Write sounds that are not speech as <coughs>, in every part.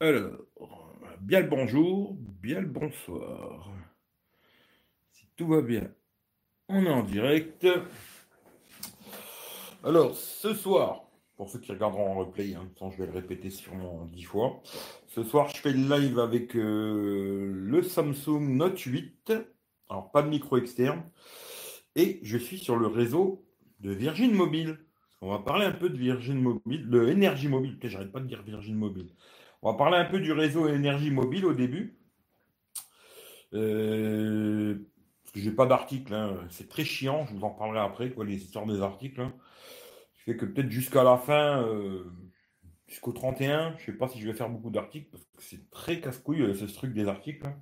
Alors, bien le bonjour, bien le bonsoir. Si tout va bien, on est en direct. Alors, ce soir, pour ceux qui regarderont en replay, hein, je vais le répéter sûrement dix fois. Ce soir, je fais le live avec euh, le Samsung Note 8. Alors, pas de micro externe. Et je suis sur le réseau de Virgin Mobile. On va parler un peu de Virgin Mobile, de énergie mobile. J'arrête pas de dire Virgin Mobile. On va parler un peu du réseau énergie mobile au début. Euh, parce que j'ai pas d'article, hein. c'est très chiant, je vous en parlerai après, quoi, les histoires des articles. Hein. Ce fait que peut-être jusqu'à la fin, euh, jusqu'au 31, je sais pas si je vais faire beaucoup d'articles, parce que c'est très casse-couille euh, ce truc des articles. Hein.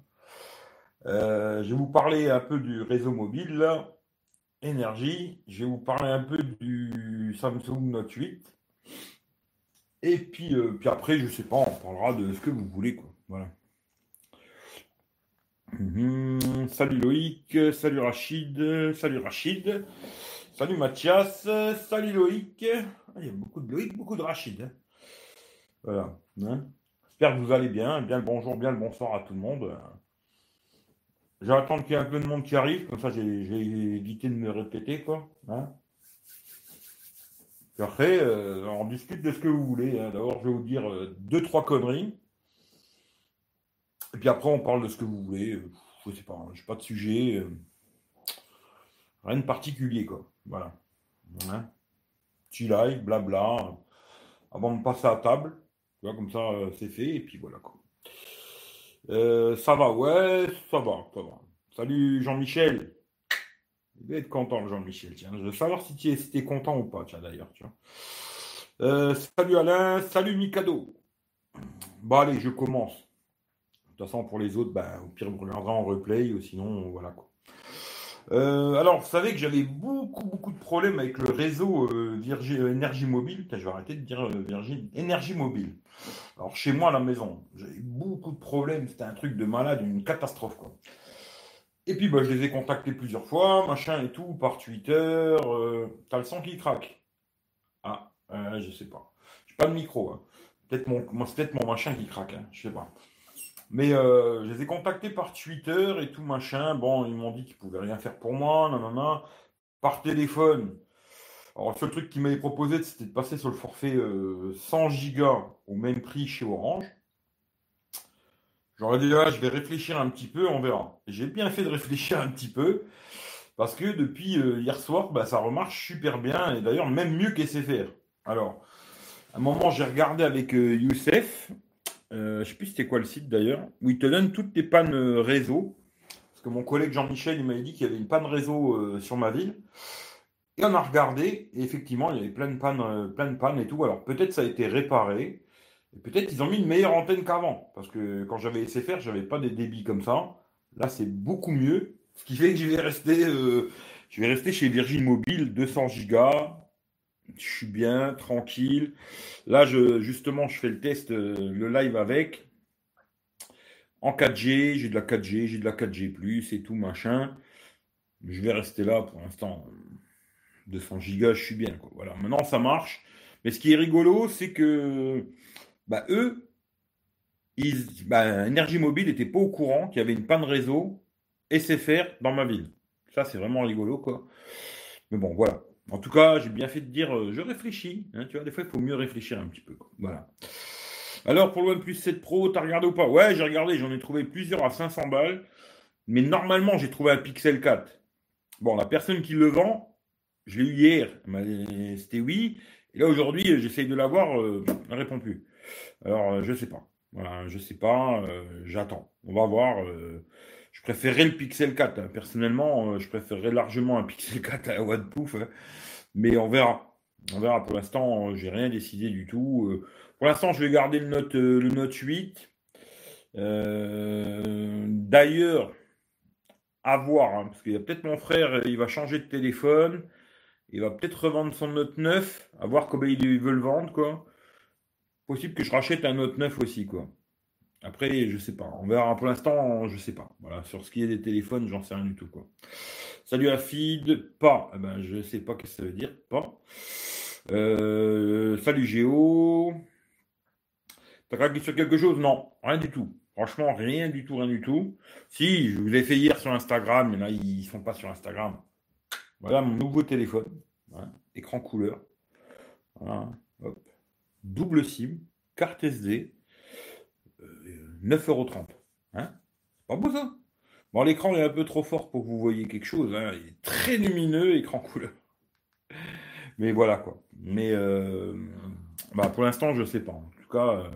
je vais vous parler un peu du réseau mobile, énergie. Je vais vous parler un peu du Samsung Note 8. Et puis, euh, puis après, je sais pas, on parlera de ce que vous voulez, quoi. Voilà. Mhm. salut Loïc, salut Rachid, salut Rachid, salut Mathias, salut Loïc. Ah, il y a beaucoup de Loïc, beaucoup de Rachid. Hein. Voilà. Hein. J'espère que vous allez bien. Bien le bonjour, bien le bonsoir à tout le monde. Attendre qu'il y ait un peu de monde qui arrive, comme ça j'ai évité de me répéter, quoi. Hein après, euh, on discute de ce que vous voulez. Hein. D'abord, je vais vous dire euh, deux, trois conneries. Et puis après, on parle de ce que vous voulez. Je sais pas, je n'ai pas de sujet. Euh, rien de particulier, quoi. Voilà. Hein? Petit live, blabla. Avant de passer à table. comme ça, c'est fait. Et puis voilà, quoi. ça va, ouais, ça va, ça va. Salut Jean-Michel. Il va être content, Jean-Michel. Tiens, je veux savoir si tu es, content ou pas, tiens, d'ailleurs. Euh, salut Alain, salut Mikado. Bon, allez, je commence. De toute façon, pour les autres, ben, au pire, vous regarderez en replay, sinon, voilà quoi. Euh, alors, vous savez que j'avais beaucoup, beaucoup de problèmes avec le réseau euh, Virgin Énergie Mobile. je vais arrêter de dire Virgin Énergie Mobile. Alors, chez moi à la maison, j'avais beaucoup de problèmes. C'était un truc de malade, une catastrophe, quoi. Et puis, bah, je les ai contactés plusieurs fois, machin et tout, par Twitter. Euh, T'as le son qui craque. Ah, euh, je sais pas. J'ai pas de micro. Hein. Peut-être mon, c'est peut-être mon machin qui craque. Hein. Je sais pas. Mais euh, je les ai contactés par Twitter et tout machin. Bon, ils m'ont dit qu'ils pouvaient rien faire pour moi, nanana. Par téléphone. Alors, le seul truc qu'ils m'avaient proposé, c'était de passer sur le forfait 100 gigas au même prix chez Orange. J'aurais dit là, je vais réfléchir un petit peu, on verra. J'ai bien fait de réfléchir un petit peu, parce que depuis euh, hier soir, bah, ça remarche super bien, et d'ailleurs même mieux qu'SFR. Alors, à un moment, j'ai regardé avec euh, Youssef, euh, je ne sais plus c'était quoi le site d'ailleurs, où il te donne toutes tes pannes réseau. Parce que mon collègue Jean-Michel, il m'avait dit qu'il y avait une panne réseau sur ma ville. Et on a regardé, et effectivement, il y avait plein de pannes, plein de pannes et tout. Alors peut-être ça a été réparé peut-être qu'ils ont mis une meilleure antenne qu'avant. Parce que quand j'avais SFR, je n'avais pas des débits comme ça. Là, c'est beaucoup mieux. Ce qui fait que je vais rester, euh, chez Virgin Mobile, 200 gigas. Je suis bien, tranquille. Là, justement, je fais le test, euh, le live avec. En 4G, j'ai de la 4G, j'ai de la 4G+, et tout, machin. Je vais rester là pour l'instant. 200 gigas, je suis bien. Voilà. Maintenant, ça marche. Mais ce qui est rigolo, c'est que bah, eux, ils, bah, Mobile n'était pas au courant qu'il y avait une panne réseau SFR dans ma ville. Ça, c'est vraiment rigolo, quoi. Mais bon, voilà. En tout cas, j'ai bien fait de dire, euh, je réfléchis. Hein, tu vois, des fois, il faut mieux réfléchir un petit peu. Voilà. Alors, pour le OnePlus 7 Pro, t'as regardé ou pas? Ouais, j'ai regardé. J'en ai trouvé plusieurs à 500 balles. Mais normalement, j'ai trouvé un Pixel 4. Bon, la personne qui le vend, je l'ai eu hier. C'était oui. Et là, aujourd'hui, j'essaye de l'avoir. Euh, elle ne répond plus. Alors, euh, je sais pas. Voilà, je sais pas. Euh, j'attends. On va voir. Euh, je préférerais le Pixel 4. Hein. Personnellement, je préférerais largement un Pixel <laughs> 4 à la Pouf. Hein. Mais on verra. On verra. Pour l'instant, j'ai rien décidé du tout. pour l'instant, je vais garder le Note, le Note 8. D'ailleurs, à voir, hein, parce qu'il y a peut-être mon frère, il va changer de téléphone. Il va peut-être revendre son Note 9, à voir comment il veut le vendre, possible que je rachète un Note 9 aussi, quoi. Après, je sais pas. On verra. Pour l'instant, je sais pas. Voilà. Sur ce qui est des téléphones, j'en sais rien du tout, quoi. Salut à. Pas. Eh ben, je sais pas ce que ça veut dire. Pas. Euh, salut Géo. T'as craqué sur quelque chose? Non, rien du tout. Franchement, rien du tout, rien du tout. Si, je vous l'ai fait hier sur Instagram, mais là, ils sont pas sur Instagram. Voilà mon nouveau téléphone. Écran couleur. Double SIM, carte SD, 9,30€. Hein pas beau ça Bon, l'écran est un peu trop fort pour que vous voyez quelque chose. Hein. Il est très lumineux, écran couleur. Mais voilà quoi. Mais euh, bah, pour l'instant, je ne sais pas. En tout cas, euh,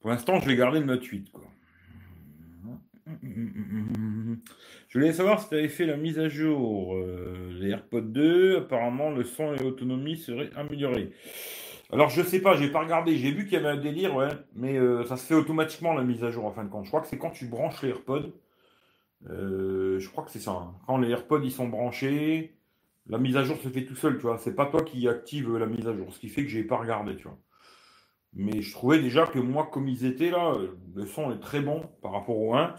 pour l'instant, je vais garder le Note 8. Quoi. Je voulais savoir si tu avais fait la mise à jour. Euh, les AirPods 2, apparemment, le son et l'autonomie seraient améliorés. Alors, je sais pas, j'ai pas regardé. J'ai vu qu'il y avait un délire, ouais, mais ça se fait automatiquement la mise à jour en fin de compte. Je crois que c'est quand tu branches les AirPods. je crois que c'est ça. Hein. Quand les AirPods ils sont branchés, la mise à jour se fait tout seul, tu vois. C'est pas toi qui active la mise à jour, ce qui fait que j'ai pas regardé, tu vois. Mais je trouvais déjà que moi, comme ils étaient là, le son est très bon par rapport au 1.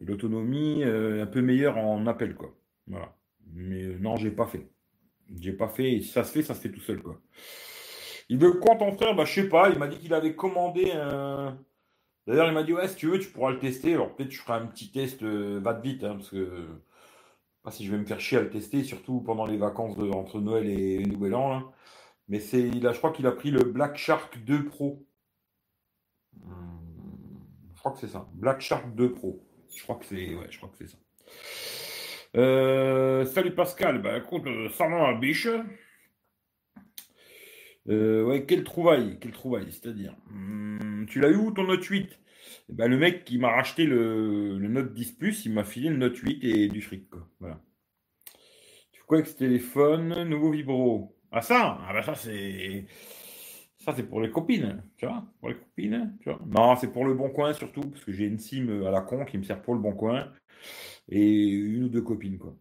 L'autonomie est un peu meilleure en appel, quoi. Voilà. Mais euh, non, j'ai pas fait. J'ai pas fait. Et si ça se fait, ça se fait tout seul, quoi. Il veut quoi ton frère? Bah, je sais pas. Il m'a dit qu'il avait commandé. D'ailleurs, il m'a dit ouais, si tu veux, tu pourras le tester. Alors peut-être je ferai un petit test, euh, va vite, hein, parce que pas si je vais me faire chier à le tester, surtout pendant les vacances entre Noël et Nouvel An. Mais c'est, là, je crois qu'il a pris le Black Shark 2 Pro. Hmm, je crois que c'est ça. Black Shark 2 Pro. Je crois que c'est, ouais, je crois que c'est ça. Euh, salut Pascal. Bah écoute, euh, ça va biche. Euh, ouais, quelle trouvaille, quelle trouvaille, c'est-à-dire. Hmm, tu l'as eu où ton Note 8 eh ben, le mec qui m'a racheté le, Note 10 Plus, il m'a filé le Note 8 et du fric. Quoi. Voilà. Tu fais quoi avec ce téléphone Nouveau vibro? Ah ça Ah ben ça c'est. Ça c'est pour les copines, tu vois Pour les copines, tu vois Non, c'est pour le bon coin surtout, parce que j'ai une SIM à la con qui me sert pour le bon coin. Et une ou deux copines, quoi.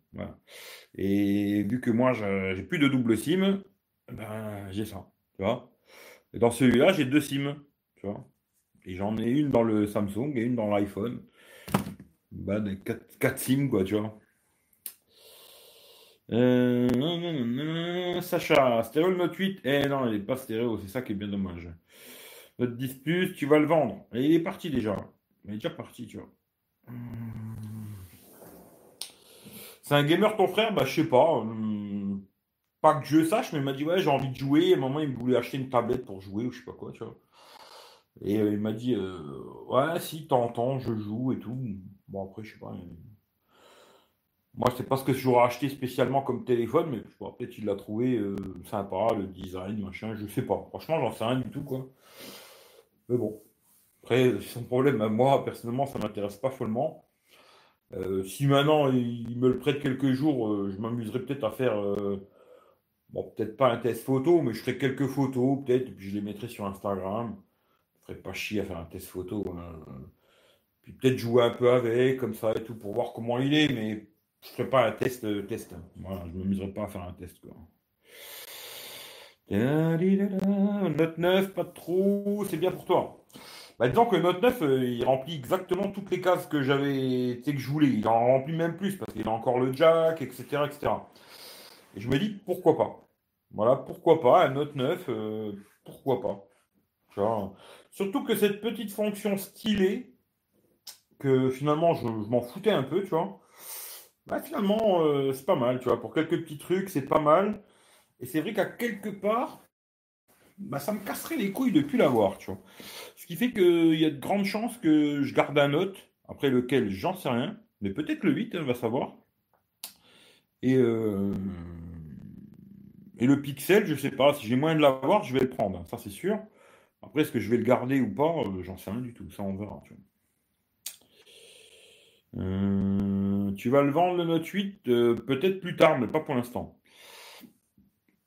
Et vu que moi j'ai plus de double SIM, ben j'ai ça. Tu vois? Et dans celui-là, j'ai deux SIM. Tu vois et j'en ai une dans le Samsung et une dans l'iPhone. Bah, des 4, SIM, quoi, tu vois. Euh, Sacha, stéréo le Note 8 Eh non, il n'est pas stéréo, c'est ça qui est bien dommage. Note 10 Plus, tu vas le vendre. Et il est parti déjà. Il est déjà parti, tu vois. C'est un gamer ton frère? Bah je sais pas. Hum, pas que je sache, mais il m'a dit ouais j'ai envie de jouer. Un moment il voulait acheter une tablette pour jouer ou je sais pas quoi, tu vois. Et euh, il m'a dit euh, Ouais, si, t'entends, je joue et tout. Bon, après, je sais pas. Moi, je sais pas ce que j'aurais acheté spécialement comme téléphone, mais peut-être il l'a trouvé euh, sympa, le design, machin, je sais pas. Franchement, j'en sais rien du tout, quoi. Mais bon. Après, son problème, moi, personnellement, ça m'intéresse pas follement. si maintenant il me le prête quelques jours, je m'amuserais peut-être à faire, bon, peut-être pas un test photo, mais je ferai quelques photos, peut-être, puis je les mettrai sur Instagram ferait pas chier à faire un test photo. Hein. Puis peut-être jouer un peu avec, comme ça et tout, pour voir comment il est, mais je ferai pas un test. Euh, test hein. Voilà, je ne m'amuserai pas à faire un test. Quoi. Note 9, pas trop, c'est bien pour toi. Bah, disons que Note 9, euh, il remplit exactement toutes les cases que j'avais, que je voulais. Il en remplit même plus parce qu'il a encore le jack, etc., etc. Et je me dis pourquoi pas. Voilà, pourquoi pas un Note 9, euh, pourquoi pas. Surtout que cette petite fonction stylée, que finalement je, m'en foutais un peu, tu vois, bah, finalement euh, c'est pas mal, tu vois. Pour quelques petits trucs, c'est pas mal. Et c'est vrai qu'à quelque part, bah, ça me casserait les couilles de plus l'avoir, tu vois. Ce qui fait qu'il y a de grandes chances que je garde un note, après lequel j'en sais rien, mais peut-être le 8, on hein, va savoir. Et, euh, et le pixel, je sais pas, si j'ai moyen de l'avoir, je vais le prendre, ça c'est sûr. Après, est-ce que je vais le garder ou pas euh, J'en sais rien du tout. Ça, on verra. Euh, tu, vas le vendre le Note 8 euh, peut-être plus tard, mais pas pour l'instant.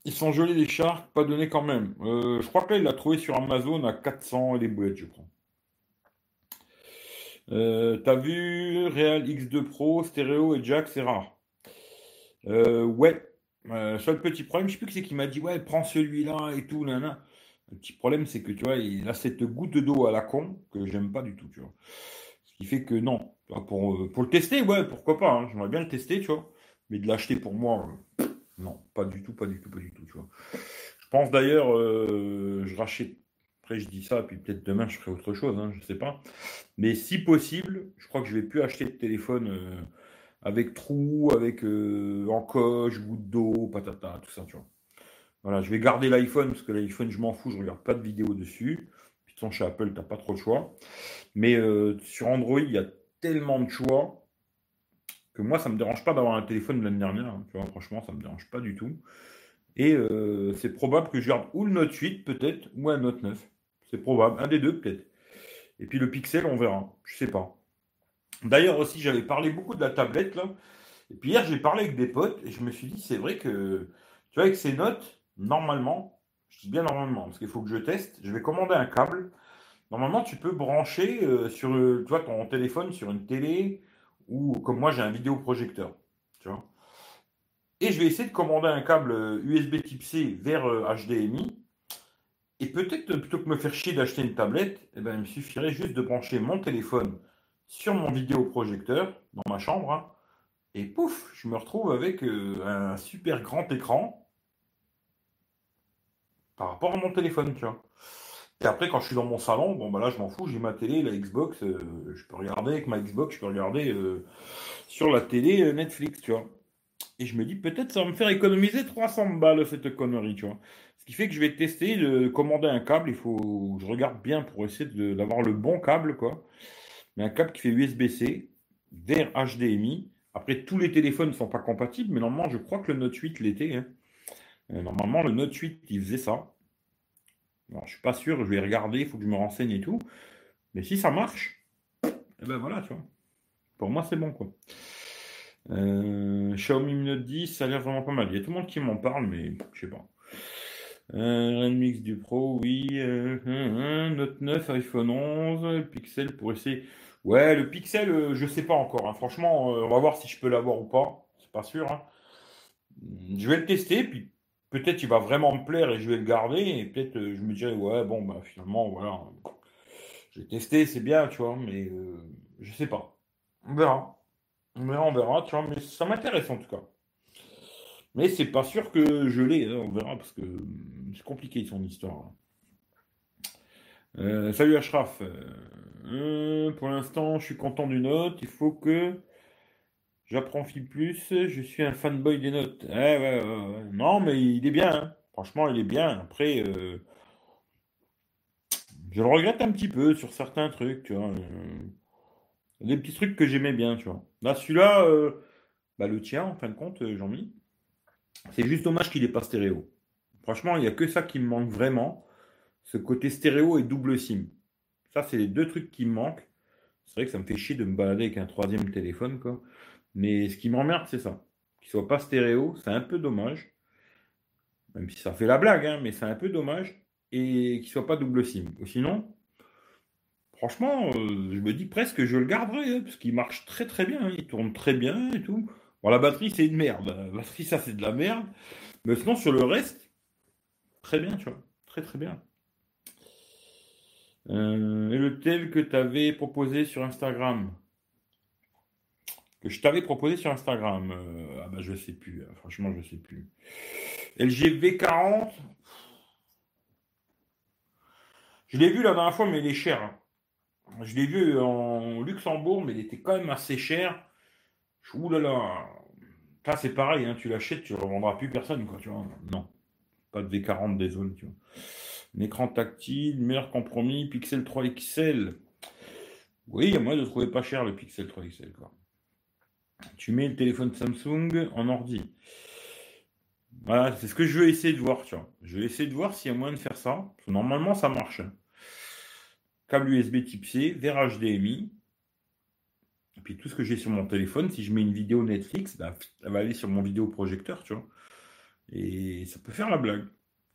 Ils sont jolis les Sharks, pas donné quand même. je crois que là, il l'a trouvé sur Amazon à 400 et les boulettes, je crois. T'as vu Real X2 Pro, stéréo et jack, c'est rare. ouais. Seul petit problème, je sais plus qui c'est qui m'a dit ouais, prends celui-là et tout, nana. Le petit problème, c'est que tu vois, il a cette goutte d'eau à la con que j'aime pas du tout, tu vois. Ce qui fait que non. Pour, euh, pour le tester, ouais, pourquoi pas. Hein. J'aimerais bien le tester, tu vois. Mais de l'acheter pour moi, euh, non, pas du tout, pas du tout, pas du tout, tu vois. Je pense d'ailleurs, euh, je rachète, Après, je dis ça, puis peut-être demain, je ferai autre chose, hein, je ne sais pas. Mais si possible, je crois que je ne vais plus acheter de téléphone euh, avec trou, avec euh, encoche, goutte d'eau, patata, tout ça, tu vois. Voilà, je vais garder l'iPhone, parce que l'iPhone, je m'en fous, je ne regarde pas de vidéos dessus. Puis, de chez Apple, tu n'as pas trop de choix. Mais euh, sur Android, il y a tellement de choix que moi, ça ne me dérange pas d'avoir un téléphone de l'année dernière. Hein, franchement, ça ne me dérange pas du tout. Et euh, c'est probable que je garde ou le Note 8 peut-être, ou un Note 9. C'est probable, un des deux peut-être. Et puis le Pixel, on verra. Je sais pas. D'ailleurs aussi, j'avais parlé beaucoup de la tablette là. Et puis hier, j'ai parlé avec des potes et je me suis dit, c'est vrai que, tu vois, avec ces notes, normalement, je dis bien normalement, parce qu'il faut que je teste, je vais commander un câble. Normalement, tu peux brancher euh, sur vois, ton téléphone sur une télé ou comme moi, j'ai un vidéoprojecteur. Et je vais essayer de commander un câble USB euh, type C vers HDMI. Euh, et peut-être plutôt que me faire chier d'acheter une tablette, eh ben, il me suffirait juste de brancher mon téléphone sur mon vidéoprojecteur dans ma chambre. Hein. et pouf, je me retrouve avec euh, un super grand écran par rapport à mon téléphone, tu vois. Et après, quand je suis dans mon salon, bon, bah là, je m'en fous, j'ai ma télé, la Xbox, je peux regarder avec ma Xbox, je peux regarder sur la télé Netflix, tu vois. Et je me dis, peut-être ça va me faire économiser 300 balles, cette connerie, tu vois. Ce qui fait que je vais tester de commander un câble. Il faut je regarde bien pour essayer d'avoir le bon câble, quoi. Mais un câble qui fait USB-C vers HDMI. Après, tous les téléphones ne sont pas compatibles, mais normalement, je crois que le Note 8 l'était. Hein. Euh, normalement, le Note 8, il faisait ça. Alors, je suis pas sûr, je vais regarder, il faut que je me renseigne et tout. Mais si ça marche, eh ben voilà, tu vois. Pour moi, c'est bon, quoi. Euh, Xiaomi Mi Note 10, ça a l'air vraiment pas mal. Il y a tout le monde qui m'en parle, mais je sais pas. Euh, Mix du Pro, oui. Euh, Note 9, iPhone 11, Pixel pour essayer. Ouais, le Pixel, euh, je sais pas encore. Hein. Franchement, on va voir si je peux l'avoir ou pas. C'est pas sûr. Hein. Je vais le tester, puis peut-être il va vraiment me plaire et je vais le garder. Et peut-être je me dirai, ouais, bon, bah finalement, voilà. J'ai testé, c'est bien, tu vois, mais je sais pas. On verra. On verra, on verra, tu vois, mais ça m'intéresse en tout cas. Mais c'est pas sûr que je l'ai, hein, on verra, parce que c'est compliqué son histoire. Euh, salut Ashraf. Euh, pour l'instant, je suis content du note. Il faut que j'apprends plus. Je suis un fanboy des notes. non, mais il est bien. Hein. Franchement, il est bien. Après, euh, je le regrette un petit peu sur certains trucs. Tu. Des petits trucs que j'aimais bien, tu vois. Là, celui-là, euh, bah, le tien, en fin de compte, euh, Jean-Mi, c'est juste dommage qu'il n'est pas stéréo. Franchement, il n'y a que ça qui me manque vraiment. Ce côté stéréo et double SIM. Ça, c'est les deux trucs qui me manquent. C'est vrai que ça me fait chier de me balader avec un troisième téléphone, quoi. Mais ce qui m'emmerde, c'est ça. Qu'il soit pas stéréo, c'est un peu dommage. Même si ça fait la blague, hein, mais c'est un peu dommage. Et qu'il soit pas double SIM. Sinon, franchement, euh, je me dis presque que je le garderai, hein, parce qu'il marche très très bien, hein. il tourne très bien et tout. Bon, la batterie, c'est une merde. La batterie, ça, c'est de la merde. Mais sinon, sur le reste, très bien, tu vois. Très très bien. Euh, et le tel que tu avais proposé sur Instagram? Que je t'avais proposé sur Instagram euh, Ah bah je sais plus, hein. franchement je sais plus. LG V40 Je l'ai vu la dernière fois, mais il est cher. Je l'ai vu en Luxembourg, mais il était quand même assez cher. Ouh là là. Ça, c'est pareil, hein, tu l'achètes, tu ne revendras plus personne, quoi, tu vois. Non. Pas de V40, désolé, tu vois. Écran tactile, meilleur compromis, Pixel 3 XL. Oui, a moyen de trouver pas cher le Pixel 3 XL. Tu mets le téléphone Samsung en ordi. Voilà, c'est ce que je vais essayer de voir, tu vois. Je vais essayer de voir s'il y a moyen de faire ça. normalement, ça marche. Hein câble USB type C, vers HDMI. Et puis tout ce que j'ai sur mon téléphone, si je mets une vidéo Netflix, bah, elle va aller sur mon vidéoprojecteur, tu vois. Et ça peut faire la blague.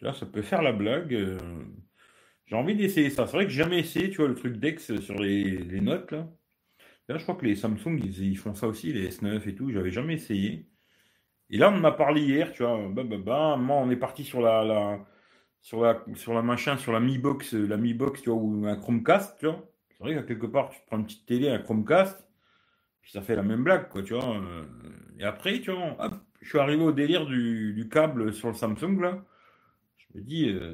Vois, ça peut faire la blague. Euh. J'ai envie d'essayer ça. C'est vrai que j'ai jamais essayé, tu vois, le truc d'ex sur les, notes, là. Là, je crois que les Samsung, ils, font ça aussi, les S9 et tout. J'avais jamais essayé. Et là, on m'a parlé hier, tu vois. Bah, bah, bah, moi, on est parti sur la, sur la, sur la machin, sur la Mi Box, la Mi Box, tu vois, ou un Chromecast, tu vois. C'est vrai qu'à quelque part, tu prends une petite télé, un Chromecast, puis ça fait la même blague, quoi, tu vois. Euh. Et après, tu vois, hop, je suis arrivé au délire du, câble sur le Samsung, là. Je me dis, euh,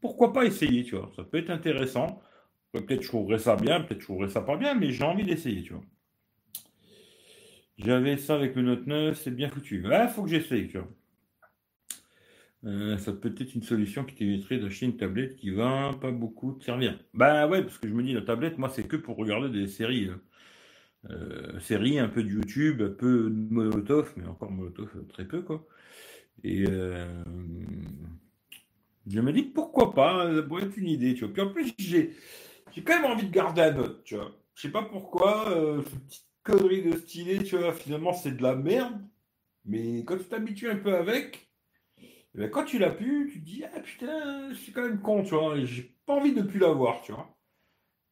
pourquoi pas essayer, tu vois. Ça peut être intéressant. Peut-être je trouverais ça bien, peut-être je trouverais ça pas bien, mais j'ai envie d'essayer, tu vois. J'avais ça avec le Note 9, c'est bien foutu. Il faut que j'essaye, tu vois. Euh, ça peut être une solution qui t'éviterait d'acheter une tablette qui va pas beaucoup te servir. Bah ouais, parce que je me dis, la tablette, moi, c'est que pour regarder des séries. Euh, euh, séries, un peu de YouTube, un peu de Molotov, mais encore Molotov, très peu, quoi. Et je me dis, pourquoi pas, ça pourrait être une idée, tu vois. Puis en plus, j'ai, quand même envie de garder un note, tu vois. Je sais pas pourquoi, cette petite connerie de stylet, tu vois, finalement, c'est de la merde. Mais quand tu t'habitues un peu avec, eh ben, quand tu l'as pu, tu te dis Ah putain, je suis quand même con, tu vois, j'ai pas envie de plus l'avoir, tu vois.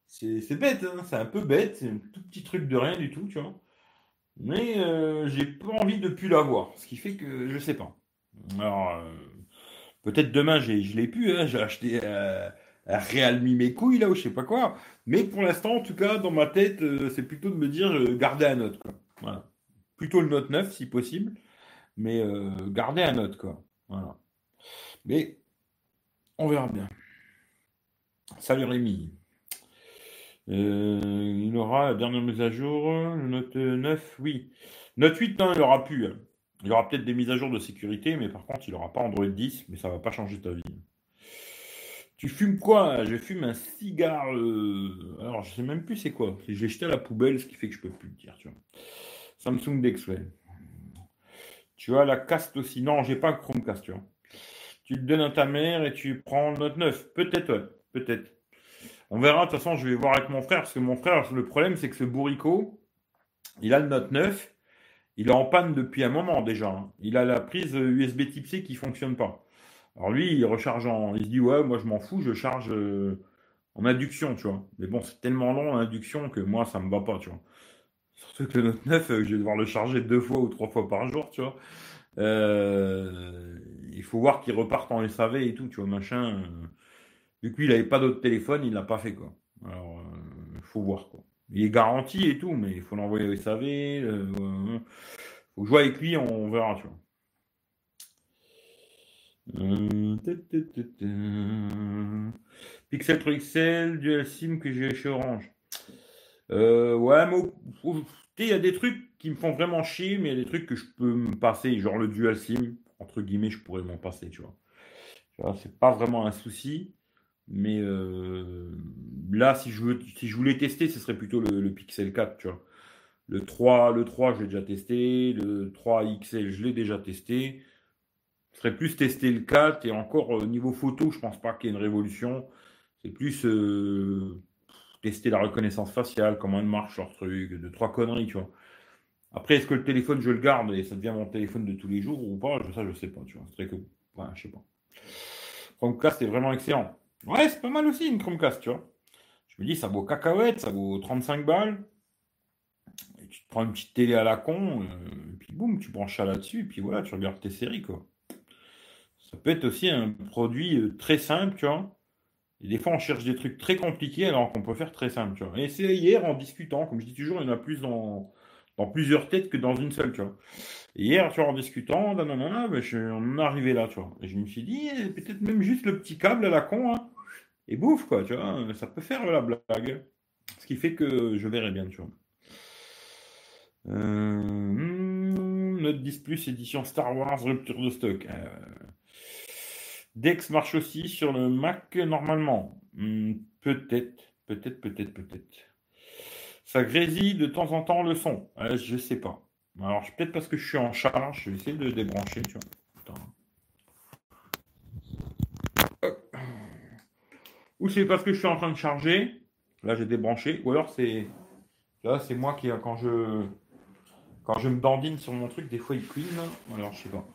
C'est bête, hein, c'est un peu bête, c'est un tout petit truc de rien du tout, tu vois. Mais euh, j'ai pas envie de plus l'avoir, ce qui fait que je sais pas. Alors, euh, peut-être demain, je l'ai pu, hein, j'ai acheté euh, Realme mes couilles, là, ou je sais pas quoi. Mais pour l'instant, en tout cas, dans ma tête, c'est plutôt de me dire garder un note. Plutôt le Note 9, si possible, mais garder un note, quoi. Mais on verra bien. Salut Rémi. Euh, il aura la dernière mise à jour, le Note 9, oui. Note 8, non, il aura plus. Hein. Il aura peut-être des mises à jour de sécurité, mais par contre, il n'aura pas Android 10, mais ça va pas changer ta vie. Tu fumes quoi? Je fume un cigare. Euh, alors, je sais même plus c'est quoi. Je l'ai jeté à la poubelle, ce qui fait que je peux plus le dire. Tu vois. Samsung Dex, Tu as la caste aussi. Non, j'ai pas Chromecast, tu vois. Tu le donnes à ta mère et tu prends le Note 9. Peut-être, ouais. Peut-être. On verra. De toute façon, je vais voir avec mon frère. Parce que mon frère, le problème, c'est que ce bourricot, il a le Note 9. Il est en panne depuis un moment déjà. Hein. Il a la prise USB Type C qui fonctionne pas. Alors lui, il recharge en. Il se dit, ouais, moi je m'en fous, je charge euh, en induction, tu vois. Mais bon, c'est tellement long l'induction que moi, ça me va pas, tu vois. Surtout que le Note 9, euh, je vais devoir le charger deux fois ou trois fois par jour, tu vois. Euh, il faut voir qu'il reparte en SAV et tout, tu vois, machin. Euh. vu qu'il n'avait pas d'autre téléphone, il l'a pas fait, quoi. Alors, il faut voir, quoi. Il est garanti et tout, mais il faut l'envoyer au SAV. Il faut jouer avec lui, on verra, tu vois. Pixel 3 XL, Dual SIM que j'ai chez Orange. Euh, ouais, mais il y a des trucs qui me font vraiment chier, mais il y a des trucs que je peux me passer, genre le dual SIM, entre guillemets, je pourrais m'en passer. Tu vois c'est pas vraiment un souci, mais euh, là, si je, veux, si je voulais tester, ce serait plutôt le, Pixel 4, tu vois. Le 3, le 3, je l'ai déjà testé, le 3 XL, je l'ai déjà testé. Ce serait plus tester le 4 et encore au niveau photo, je pense pas qu'il y ait une révolution. C'est plus euh, tester la reconnaissance faciale, comment elle marche leur truc, de trois conneries, tu vois. Après, est-ce que le téléphone, je le garde et ça devient mon téléphone de tous les jours ou pas? Ça, je sais pas, tu vois. C'est que. Ouais, je sais pas. Chromecast est vraiment excellent. Ouais, c'est pas mal aussi une Chromecast, tu vois. Je me dis, ça vaut cacahuète, ça vaut 35 balles. Et tu te prends une petite télé à la con, euh, et puis boum, tu branches ça là-dessus, et puis voilà, tu regardes tes séries, quoi. Ça peut être aussi un produit euh, très simple, tu vois. Et des fois, on cherche des trucs très compliqués alors qu'on peut faire très simple, tu vois. Et c'est hier, en discutant, comme je dis toujours, il y en a plus dans, dans plusieurs têtes que dans une seule, tu vois. Et hier, tu vois, en discutant, ben, je, on est arrivé là, tu vois. Et je me suis dit, eh, peut-être même juste le petit câble à la con, hein, et bouffe, quoi, tu vois. Ça peut faire la blague. Ce qui fait que je verrai bien, tu vois. Euh, Note 10 Plus, édition Star Wars, rupture de stock. Euh, Dex marche aussi sur le Mac normalement. Hmm, peut-être, peut-être, peut-être, peut-être. Ça grésille de temps en temps le son. Je je sais pas. Alors, peut-être parce que je suis en charge, je vais essayer de débrancher, tu vois. Ou c'est parce que je suis en train de charger. Là, j'ai débranché. Ou alors c'est. Là, c'est moi qui, quand je. Quand je me dandine sur mon truc, des fois il clean. Alors, je sais pas.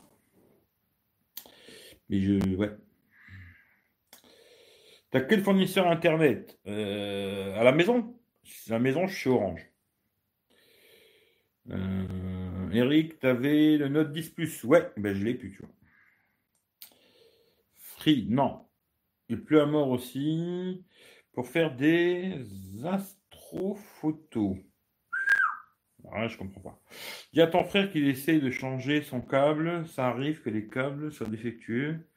Mais je. Ouais. T'as quel fournisseur internet euh, À la maison? À la maison, je suis Orange. Euh, Eric, t'avais le Note 10 Plus. Ouais, ben je l'ai plus, tu vois. Free, non. Et plus à mort aussi. Pour faire des astrophotos. Ah, je comprends pas. Dis à ton frère qu'il essaye de changer son câble. Ça arrive que les câbles soient défectueux.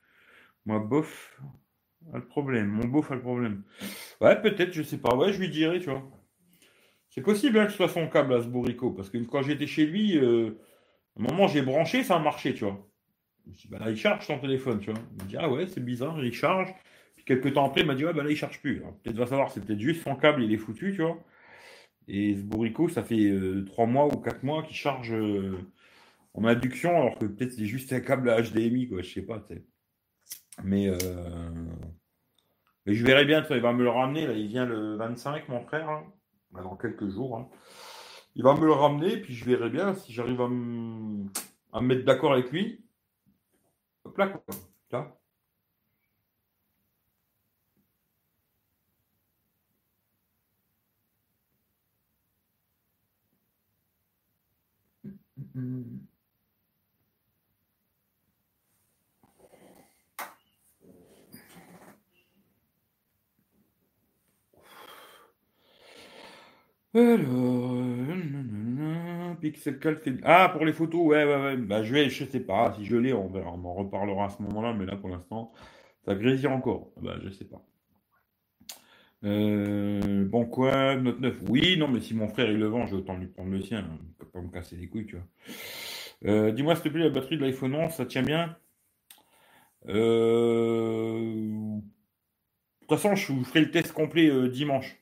Moi, bof. a le problème. Mon beauf a le problème. Ouais, peut-être, je sais pas. Ouais, je lui dirai, tu vois. C'est possible hein, que ce soit son câble à ce bourricot. Parce que quand j'étais chez lui, euh, un moment, j'ai branché, ça a marché, tu vois. Bah il charge son téléphone, tu vois. Il me dit, ah ouais, c'est bizarre, il charge. Puis quelques temps après, il m'a dit, ouais, bah là, il charge plus. Peut-être va savoir, c'est peut-être juste son câble, il est foutu, tu vois. Et ce bourricot, ça fait euh, trois mois ou quatre mois qu'il charge euh, en induction, alors que peut-être c'est juste un câble à HDMI, quoi, je sais pas. Mais, euh, mais je verrai bien, il va me le ramener, là, il vient le 25, mon frère, hein. dans quelques jours. Hein. Il va me le ramener, puis je verrai bien si j'arrive à, me mettre d'accord avec lui. Hop là, quoi. Là. Alors, Pixel Ah, pour les photos, ouais, ouais, ouais. Bah, je vais, je sais pas. Si je l'ai, on verra. On en reparlera à ce moment-là, mais là, pour l'instant, ça grésille encore. Bah, je sais pas. Euh, bon quoi, Note 9. Oui, non, mais si mon frère il le vend, je vais autant lui prendre le sien. Il peut pas me casser les couilles, tu vois. Euh, dis-moi s'il te plaît, la batterie de l'iPhone 11, ça tient bien? Euh, De toute façon, je vous ferai le test complet dimanche.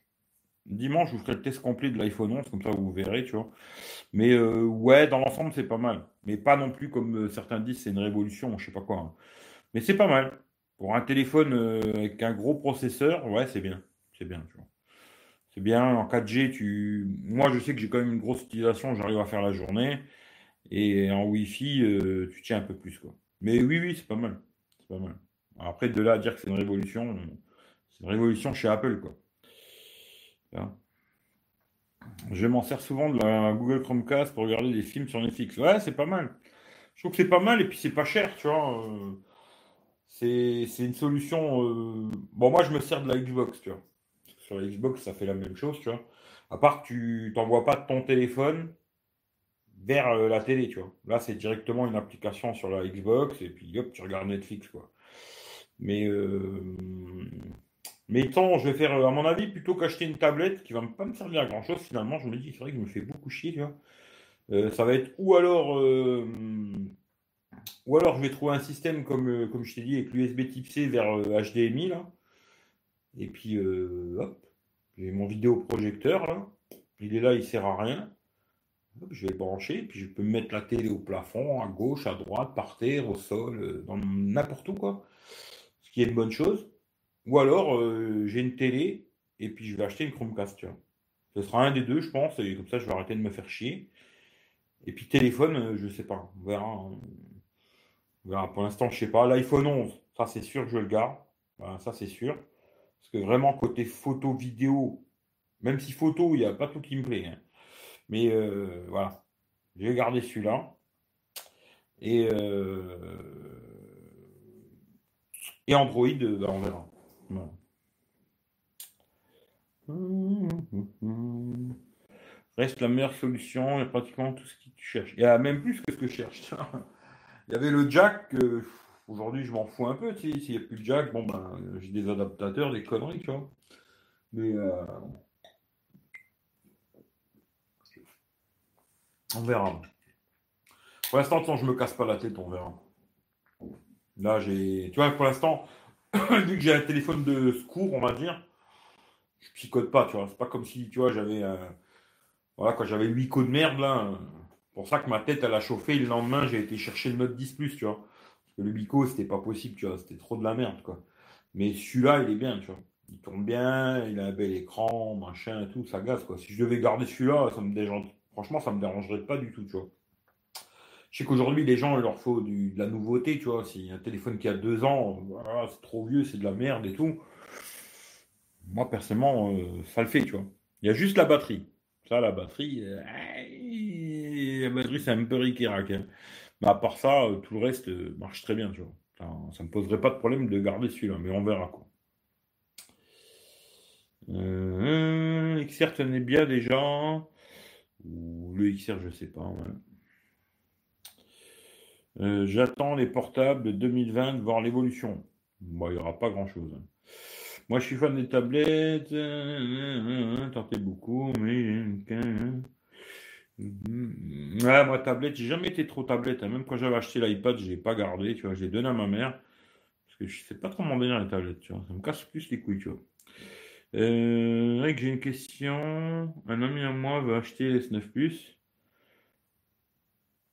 Dimanche, je vous ferai le test complet de l'iPhone 11, comme ça vous verrez, tu vois. Mais ouais, dans l'ensemble, c'est pas mal. Mais pas non plus comme certains disent, c'est une révolution, je sais pas quoi. Hein. Mais c'est pas mal. Pour un téléphone avec un gros processeur, ouais, c'est bien c'est bien, tu vois. C'est bien, en 4G, tu... moi je sais que j'ai quand même une grosse utilisation, j'arrive à faire la journée, et en Wi-Fi, euh, tu tiens un peu plus, quoi. Mais oui, oui, c'est pas mal. C'est pas mal. Après, de là à dire que c'est une révolution, c'est une révolution chez Apple, quoi. Je m'en sers souvent de la Google Chromecast pour regarder des films sur Netflix. Ouais, c'est pas mal. Je trouve que c'est pas mal et puis c'est pas cher, tu vois. Euh, c'est une solution. Euh, bon, moi, je me sers de la Xbox, tu vois. Sur Xbox, ça fait la même chose, tu vois. À part que tu t'envoies pas ton téléphone vers euh, la télé, tu vois. Là, c'est directement une application sur la Xbox et puis hop, tu regardes Netflix, quoi. Mais, euh... mais tant, je vais faire, à mon avis, plutôt qu'acheter une tablette qui va pas me servir à grand chose, finalement, je me dis, c'est vrai que je me fais beaucoup chier, tu vois. Euh, ça va être ou alors, euh, ou alors je vais trouver un système comme, comme je t'ai dit, avec l'USB type C vers HDMI, là. Et puis, euh, hop, j'ai mon vidéoprojecteur là. Il est là, il sert à rien. je vais le brancher, puis je peux mettre la télé au plafond, à gauche, à droite, par terre, au sol, euh, dans n'importe où quoi. Ce qui est une bonne chose. Ou alors, euh, j'ai une télé, et puis je vais acheter une Chromecast. Ce sera un des deux, je pense, et comme ça, je vais arrêter de me faire chier. Et puis téléphone, je sais pas. Verra. On verra. Pour l'instant, je sais pas. L'iPhone 11, ça c'est sûr que je le garde. ça c'est sûr. Parce que vraiment, côté photo, vidéo, même si photo, il n'y a pas tout qui me plaît. Hein. Mais euh, voilà. Je vais garder celui-là. Et, euh, et Android, ben, on verra. Reste la meilleure solution et pratiquement tout ce que tu cherches. Il y a même plus que ce que je cherche. <laughs> Il y avait le jack. Euh, Aujourd'hui, je m'en fous un peu, tu sais, s'il n'y a plus de jack, bon ben, j'ai des adaptateurs, des conneries, tu vois. Mais euh, on verra. Pour l'instant, je me casse pas la tête, on verra. Là, j'ai. Tu vois, pour l'instant, <coughs> vu que j'ai un téléphone de secours, on va dire, je picote pas, tu vois. C'est pas comme si, tu vois, j'avais. Voilà, quand j'avais 8 coups de merde, là. Pour ça que ma tête, elle a chauffé. Le lendemain, j'ai été chercher le Note 10 Plus, tu vois le Bico, c'était pas possible, tu vois, c'était trop de la merde, quoi. Mais celui-là, il est bien, tu vois. Il tourne bien, il a un bel écran, machin tout, ça gaz, quoi. Si je devais garder celui-là, ça me dérange... franchement, ça me dérangerait pas du tout, tu vois. Je sais qu'aujourd'hui, les gens, il leur faut de la nouveauté, tu vois. Si un téléphone qui a deux ans, c'est trop vieux, c'est de la merde et tout. Moi, personnellement, euh, ça le fait, tu vois. Il y a juste la batterie. Ça, la batterie, euh, la batterie, c'est un peu riquet-rac. Hein. Mais à part ça, euh, tout le reste euh, marche très bien, tu vois. Ça ne me poserait pas de problème de garder celui-là, mais on verra quoi. Euh, XR tenait bien déjà? Ou le XR, je sais pas. J'attends les portables de 2020 de voir l'évolution. Bon, il n'y aura pas grand-chose. Hein. Moi, je suis fan des tablettes. Tentez beaucoup, mais. Ouais, moi, tablette, j'ai jamais été trop tablette. Hein. Même quand j'avais acheté l'iPad, je l'ai pas gardé. Tu vois, j'ai donné à ma mère. Parce que je sais pas trop m'en donner les tablettes. Tu vois. Ça me casse plus les couilles. Tu vois. Euh, j'ai une question. Un ami à moi veut acheter l'S9 Plus.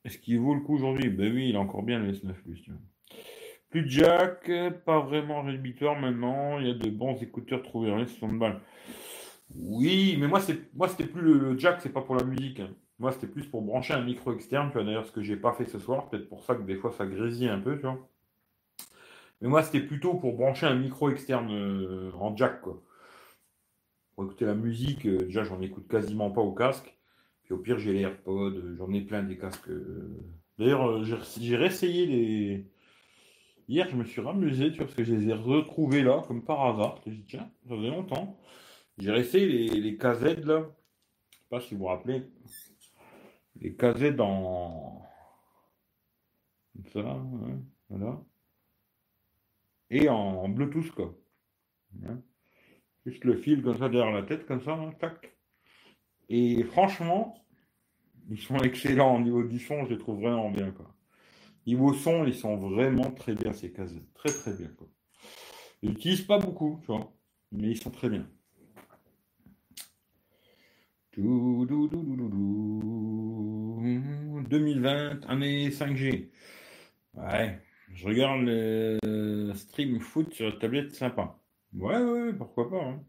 Est-ce qu'il vaut le coup aujourd'hui? Ben oui, il est encore bien le S9 Plus. Plus de jack, pas vraiment rédhibitoire maintenant. Il y a de bons écouteurs trouvés en 60 balles. Oui, mais moi, c'est moi c'était plus le, jack, c'est pas pour la musique. Hein. Moi, c'était plus pour brancher un micro externe. Tu vois, d'ailleurs, ce que j'ai pas fait ce soir. Peut-être pour ça que des fois, ça grésille un peu, tu vois. Mais moi, c'était plutôt pour brancher un micro externe euh, en jack, quoi. Pour écouter la musique, euh, déjà, j'en écoute quasiment pas au casque. Puis au pire, j'ai les AirPods, euh, j'en ai plein des casques. D'ailleurs, j'ai réessayé les. Hier, je me suis ramusé, tu vois, parce que je les ai retrouvés là, comme par hasard. Je dit, tiens, ça faisait longtemps. J'ai réessayé les, les KZ là. Je sais pas si vous vous rappelez. Les KZ en. Comme ça, hein, voilà. Et en, Bluetooth, quoi. Hein. Juste le fil comme ça derrière la tête, comme ça, hein, tac. Et franchement, ils sont excellents au niveau du son, je les trouve vraiment bien, quoi. Niveau son, ils sont vraiment très bien, ces KZ. Très, très bien, quoi. Ils n'utilisent pas beaucoup, tu vois, mais ils sont très bien. 2020, année 5G. Ouais, je regarde le stream foot sur la tablette, sympa. Ouais, ouais, pourquoi pas. Hein.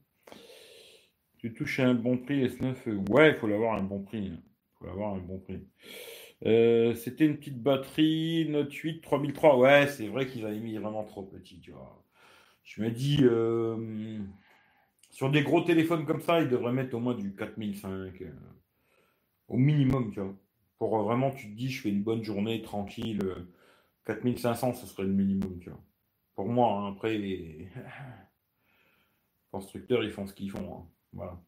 Tu touches un bon prix, S9. Ouais, il faut l'avoir un bon prix. Hein. faut l'avoir un bon prix. Euh, c'était une petite batterie, Note 8 3003. Ouais, c'est vrai qu'ils avaient mis vraiment trop petit, tu vois. Je me dis, euh, sur des gros téléphones comme ça, ils devraient mettre au moins du 4005. Euh, au minimum, tu vois. Pour vraiment, tu te dis, je fais une bonne journée, tranquille. 4500, ce serait le minimum, tu vois. Pour moi, hein, après, <laughs> constructeurs, ils font ce qu'ils font. Hein. Voilà.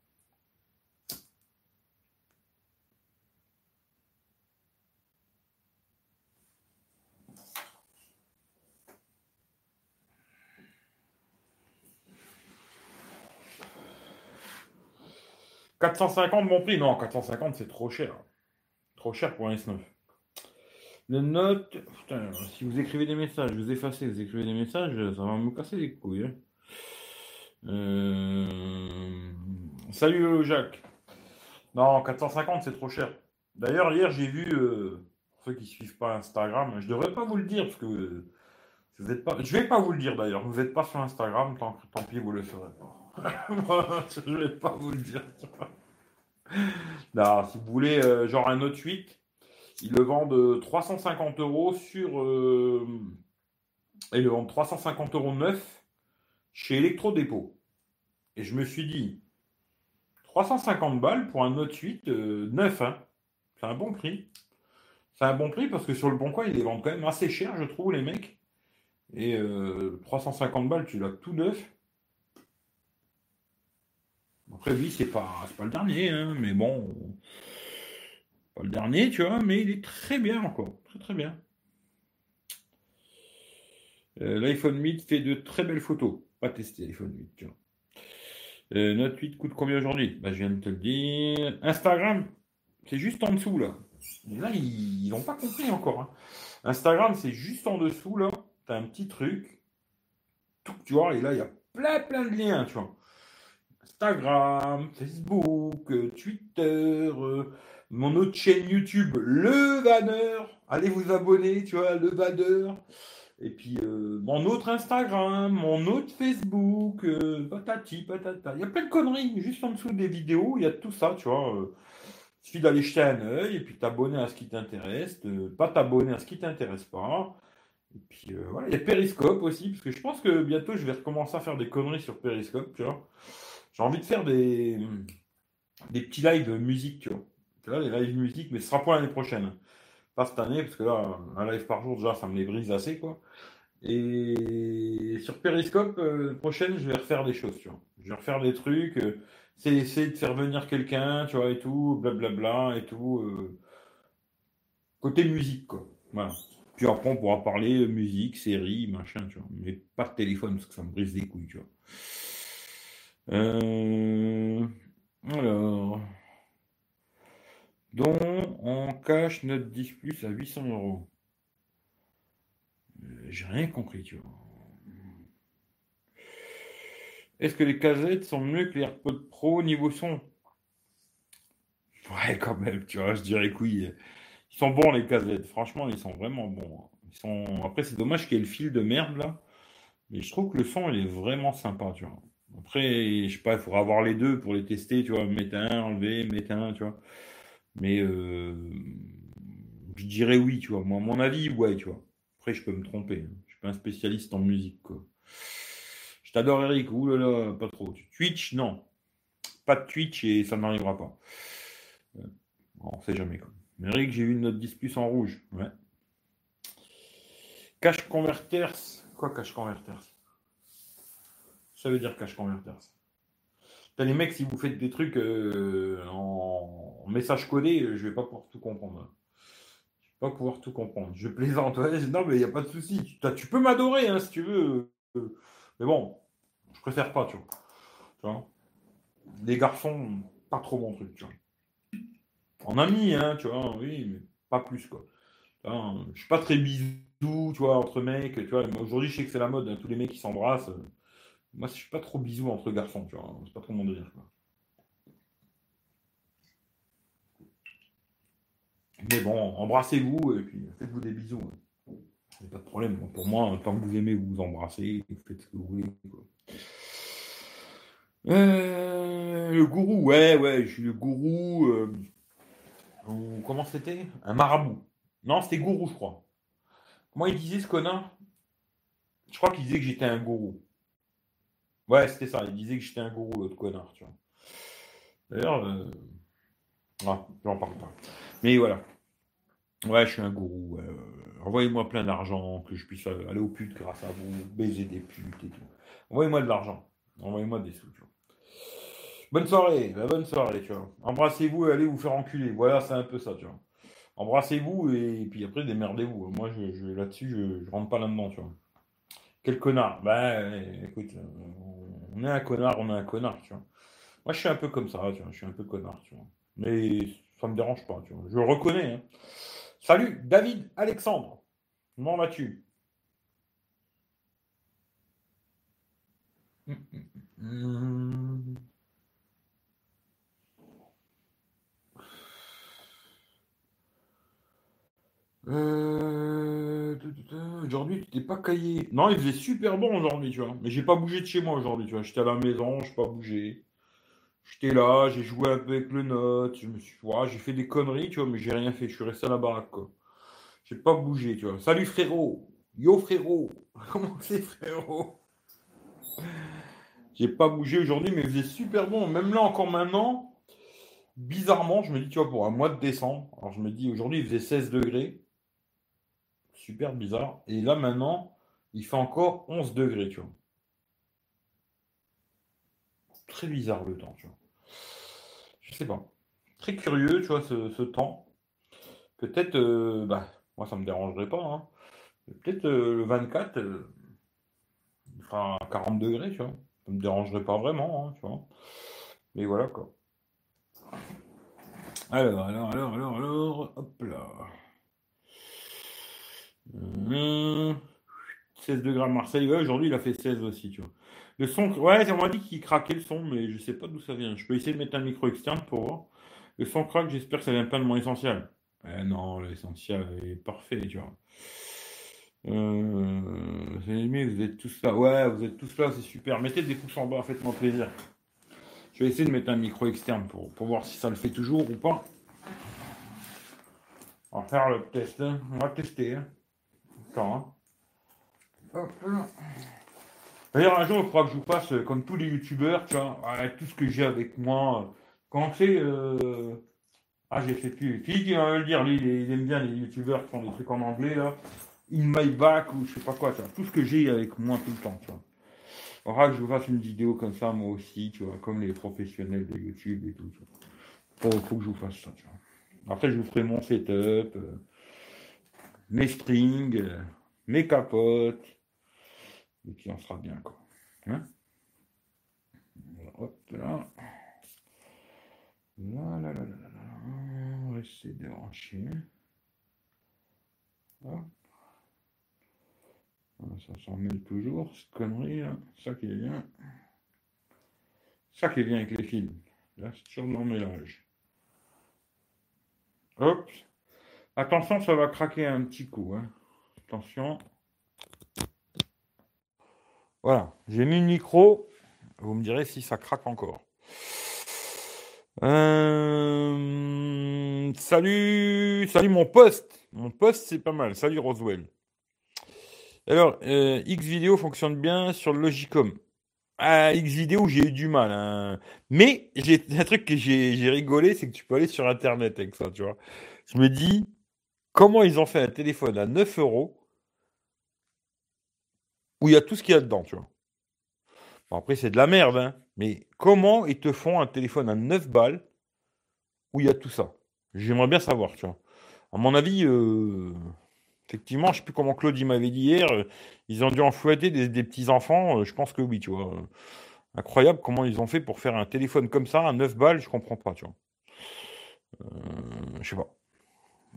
450 mon prix Non, 450 c'est trop cher. Trop cher pour un S9. Le note. Putain, si vous écrivez des messages, vous effacez, vous écrivez des messages, ça va me casser les couilles. Hein. Euh, salut Jacques. Non, 450 c'est trop cher. D'ailleurs, hier j'ai vu, euh, pour ceux qui ne suivent pas Instagram, je devrais pas vous le dire parce que vous êtes pas. Je vais pas vous le dire d'ailleurs, vous n'êtes pas sur Instagram, tant, tant pis, vous le ferez pas. Je vais pas vous le dire. Non, si vous voulez, euh, genre un Note 8, ils le vendent 350 euros sur. Euh, ils le vendent 350 euros neuf chez Electrodépôt. Et je me suis dit, 350 balles pour un Note 8 euh, neuf, hein. c'est un bon prix. C'est un bon prix parce que sur le bon coin, ils les vendent quand même assez cher, je trouve, les mecs. Et 350 balles, tu l'as tout neuf. Après, lui, c'est pas, pas le dernier, hein, mais bon. Pas le dernier, tu vois, mais il est très bien encore. Très, très bien. Euh, L'iPhone 8 fait de très belles photos. Pas testé l'iPhone 8, tu vois. Euh, Note 8 coûte combien aujourd'hui? Bah, Je viens de te le dire. Instagram, c'est juste en dessous, là. là, ils n'ont pas compris encore. Hein. Instagram, c'est juste en dessous, là. Tu as un petit truc. Tu vois, et là, il y a plein, plein de liens, tu vois. Instagram, Facebook, euh, Twitter, euh, mon autre chaîne YouTube, Le Vanneur. Allez vous abonner, tu vois, Le Vanneur. Et puis euh, mon autre Instagram, mon autre Facebook, patati patata. Il y a plein de conneries juste en dessous des vidéos. Il y a tout ça, tu vois. il suffit d'aller jeter un œil et puis t'abonner à ce qui t'intéresse, pas t'abonner à ce qui t'intéresse pas. Et puis voilà, il y a Periscope aussi, parce que je pense que bientôt je vais recommencer à faire des conneries sur Periscope, tu vois. J'ai envie de faire des, des petits lives musique, tu vois. Là, les lives musique, mais ce sera pour l'année prochaine. Pas cette année, parce que là, un live par jour, déjà, ça me les brise assez, quoi. Et sur Periscope, euh, prochaine, je vais refaire des choses, tu vois. Je vais refaire des trucs, euh, c'est essayer de faire venir quelqu'un, tu vois, et tout, blablabla, et tout. Euh, côté musique, quoi. Voilà. Puis après, on pourra parler musique, série, machin, tu vois. Mais pas de téléphone, parce que ça me brise les couilles, tu vois. Euh, alors. Donc, on cache notre 10 plus à 800 euros. Euh, j'ai rien compris, tu vois. Est-ce que les casettes sont mieux que les AirPods Pro niveau son? Ouais, quand même, tu vois, je dirais que oui. Ils sont bons, les casettes. Franchement, ils sont vraiment bons. Hein. Ils sont... Après, c'est dommage qu'il y ait le fil de merde, là. Mais je trouve que le son, il est vraiment sympa, tu vois. Après, je sais pas, il faudra avoir les deux pour les tester, tu vois. Mettre un, enlever, mettre un, tu vois. Mais euh, je dirais oui, tu vois. Moi, mon avis, ouais, tu vois. Après, je peux me tromper. Hein. Je suis pas un spécialiste en musique, quoi. Je t'adore, Eric. Là, pas trop. Twitch, non. Pas de Twitch et ça n'arrivera pas. Euh, on sait jamais, quoi. Mais Eric, j'ai vu une note 10 plus en rouge. Ouais. Cache converters. Quoi, cache converters? Ça veut dire cache converters. T'as les mecs, si vous faites des trucs euh, en message codé, je vais pas pouvoir tout comprendre. Je vais pas pouvoir tout comprendre. Je plaisante. non, mais il n'y a pas de souci. Tu, peux m'adorer hein, si tu veux. Mais bon, je préfère pas, tu vois. Tu vois? Les garçons, pas trop mon truc, tu vois. En ami, hein, tu vois, oui, mais pas plus, quoi. Je suis pas très bisou, tu vois, entre mecs, tu vois. Aujourd'hui, je sais que c'est la mode, hein, tous les mecs qui s'embrassent. Moi, je suis pas trop bisou entre garçons, tu vois. C'est pas trop mon délire. Mais bon, embrassez-vous et puis faites-vous des bisous. Hein. Pas de problème. Pour moi, tant que vous aimez vous embrasser, faites ce que vous voulez. Euh, le gourou, ouais, ouais, je suis le gourou. Euh, comment c'était? Un marabout. Non, c'était gourou, je crois. Comment il disait ce connard? Je crois qu'il disait que j'étais un gourou. Ouais, c'était ça. Il disait que j'étais un gourou, l'autre connard, tu vois. D'ailleurs, euh... ah, j'en parle pas. Mais voilà. Ouais, je suis un gourou. Envoyez-moi plein d'argent, que je puisse aller au putes grâce à vous, baiser des putes et tout. Envoyez-moi de l'argent. Envoyez-moi des sous, tu vois. Bonne soirée, bonne soirée, tu vois. Embrassez-vous et allez vous faire enculer. Voilà, c'est un peu ça, tu vois. Embrassez-vous et, puis après démerdez-vous. Moi, je, là-dessus, je, je rentre pas là-dedans, tu vois. Quel connard Ben, écoute, on est un connard, on est un connard, tu vois. Moi, je suis un peu comme ça, tu vois. Je suis un peu connard, tu vois. Mais ça me dérange pas, tu vois. Je le reconnais, hein. Salut, David Alexandre. Comment vas-tu? Euh, Aujourd'hui, tu t'es pas caillé. Non, il faisait super bon aujourd'hui, tu vois. Mais j'ai pas bougé de chez moi aujourd'hui, tu vois. J'étais à la maison, j'ai pas bougé. J'étais là, j'ai joué avec le note, je me suis, j'ai fait des conneries, tu vois, mais j'ai rien fait. Je suis resté à la baraque, quoi. J'ai pas bougé, tu vois. Salut frérot, yo frérot, <laughs> comment c'est frérot? J'ai pas bougé aujourd'hui, mais il faisait super bon. Même là, encore maintenant, bizarrement, je me dis, tu vois, pour un mois de décembre, alors je me dis, aujourd'hui, il faisait 16 degrés. Super bizarre. Et là, maintenant, il fait encore 11 degrés, tu vois. Très bizarre le temps, tu vois. Je sais pas. Très curieux, tu vois, ce, temps. Peut-être, euh, bah, moi, ça me dérangerait pas. Hein. Peut-être euh, le 24, euh, il fera 40 degrés, tu vois. Ça me dérangerait pas vraiment, hein, tu vois. Mais voilà, quoi. Alors, alors, alors, alors, alors, hop là. 16 degrés à Marseille. Ouais, aujourd'hui, il a fait 16 aussi, tu vois. Le son, ouais, on m'a dit qu'il craquait le son, mais je sais pas d'où ça vient. Je peux essayer de mettre un micro externe pour voir. Le son craque, j'espère que ça vient pas de mon essentiel. Eh non, l'essentiel est parfait, tu vois. Euh, vous êtes tous là. Ouais, vous êtes tous là, c'est super. Mettez des pouces en bas, faites-moi plaisir. Je vais essayer de mettre un micro externe pour, pour voir si ça le fait toujours ou pas. On va faire le test. Hein. On va tester. Hein. Hein. D'ailleurs, un jour, il faudra que je vous fasse, euh, comme tous les youtubeurs, tu vois, tout ce que j'ai avec moi. Quand c'est. Euh... Ah, j'ai fait plus. Qui qui va le dire Lui, il, aime bien les youtubeurs qui font des trucs en anglais, là. In my back, ou je sais pas quoi, tu vois. Tout ce que j'ai avec moi tout le temps, tu vois. Il faudra que je vous fasse une vidéo comme ça, moi aussi, tu vois, comme les professionnels de YouTube et tout. Il faut, faut, que je vous fasse ça, tu vois. Après, je vous ferai mon setup. Euh, mes strings, mes capotes, et puis on sera bien, quoi. Hein? Hop là. Là, là, là, là, là. On va essayer de brancher. Hop. Ça s'en mêle toujours, cette connerie là. Ça qui est bien. Ça qui est bien avec les films. Là, c'est toujours dans le. Hop. Attention, ça va craquer un petit coup. Hein. Attention. Voilà, j'ai mis le micro. Vous me direz si ça craque encore. Euh, salut, salut mon poste. Mon poste, c'est pas mal. Salut Roswell. Alors, euh, X vidéo fonctionne bien sur le Logicom. À X vidéo, j'ai eu du mal. Hein. Mais j'ai un truc que j'ai rigolé, c'est que tu peux aller sur Internet avec ça, tu vois. Je me dis, comment ils ont fait un téléphone à 9 euros où il y a tout ce qu'il y a dedans, tu vois. après, c'est de la merde, hein. Mais comment ils te font un téléphone à 9 balles où il y a tout ça? J'aimerais bien savoir, tu vois. À mon avis, euh, effectivement, je ne sais plus comment Claude m'avait dit hier, euh, ils ont dû en fouetter des, petits-enfants, euh, je pense que oui, tu vois. incroyable comment ils ont fait pour faire un téléphone comme ça à 9 balles, je comprends pas, tu vois. je sais pas.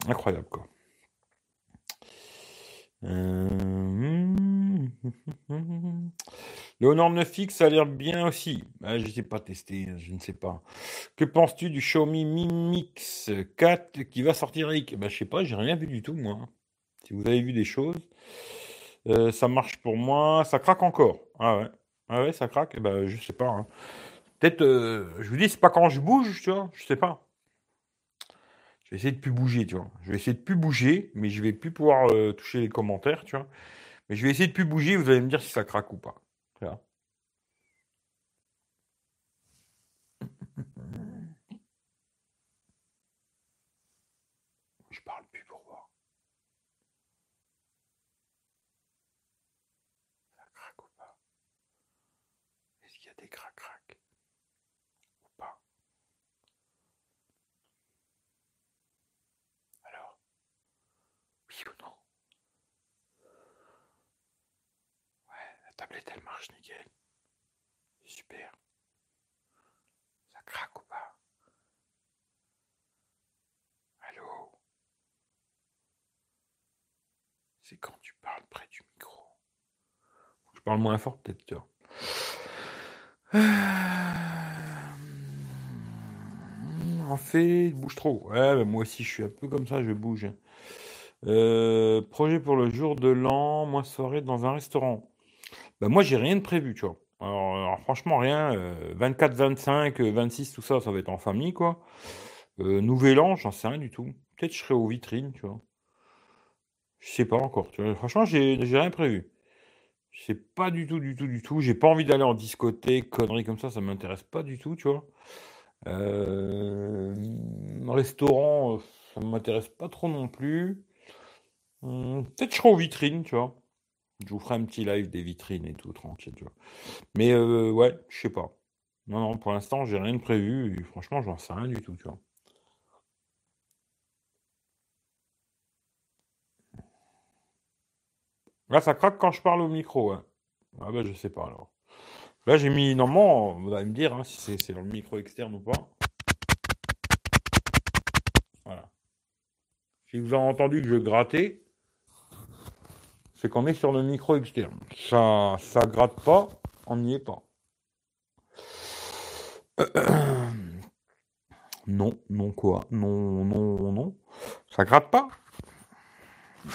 Incroyable, quoi. Le Honor 9X, ça a l'air bien aussi. Ah, je ne sais pas testé, je ne sais pas. Que penses-tu du Xiaomi Mi Mix 4 qui va sortir avec bah, Je sais pas, j'ai rien vu du tout, moi. Si vous avez vu des choses, euh, ça marche pour moi. Ça craque encore. Ah ouais, ah ouais ça craque? Je bah, je sais pas. Hein. Peut-être, euh, je vous dis, c'est pas quand je bouge, tu vois. Je sais pas. Je vais essayer de plus bouger, tu vois. Je vais essayer de plus bouger, mais je vais plus pouvoir euh, toucher les commentaires, tu vois. Mais je vais essayer de plus bouger. Vous allez me dire si ça craque ou pas. Je parle plus pour voir. Ça craque ou pas? Est-ce qu'il y a des crac-crac Ou pas Alors Ou non Ouais, la tablette elle marche nickel. Super. Ça craque ou pas? Allô? C'est quand tu parles près du micro? Je parle moins fort peut-être. <sighs> En fait, bouge trop. Ouais, moi aussi, je suis un peu comme ça, je bouge. Euh, projet pour le jour de l'an, moi soirée dans un restaurant. Ben, moi, j'ai rien de prévu, tu vois. Alors, franchement, rien. 24, 25, 26, tout ça, ça va être en famille, quoi. Euh, nouvel an, j'en sais rien du tout. Peut-être je serai aux vitrines, tu vois. Je sais pas encore. Tu vois. Franchement, j'ai rien prévu. Je sais pas du tout, du tout, du tout. J'ai pas envie d'aller en discothèque, conneries comme ça, ça m'intéresse pas du tout, tu vois. Euh, restaurant, ça m'intéresse pas trop non plus. Hum, peut-être je serai aux vitrines, tu vois. Je vous ferai un petit live des vitrines et tout, tranquille, tu vois. Mais euh, ouais, je sais pas. Non, non, pour l'instant, j'ai rien de prévu. Et franchement, j'en sais rien du tout, tu vois. Là, ça craque quand je parle au micro. Hein. Ah ben, je sais pas alors. Là, j'ai mis. Normalement, vous allez me dire hein, si c'est dans le micro externe ou pas. Voilà. Si vous avez entendu que je grattais, c'est qu'on est sur le micro externe. Ça, ça gratte pas, on n'y est pas. <coughs> Non, non quoi Non, non, non. Ça gratte pas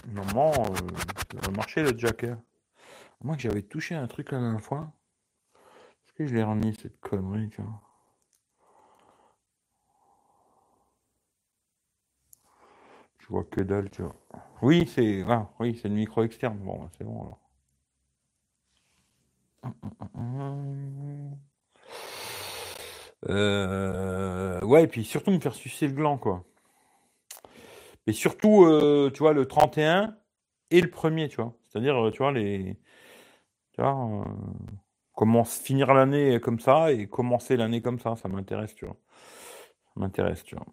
Normalement, euh, ça marcher le jacker. Moi que j'avais touché un truc la dernière fois. Est-ce que je l'ai remis cette connerie, Je vois que dalle, tu vois. Oui, c'est ah, oui, c'est le micro externe. Bon, c'est bon alors. Euh, ouais, et puis surtout me faire sucer le gland, quoi. Mais surtout, euh, tu vois, le 31 et le premier, tu vois. C'est-à-dire, euh, tu vois, les. Tu vois, comment finir l'année comme ça et commencer l'année comme ça, ça m'intéresse, tu vois. Ça m'intéresse, tu vois.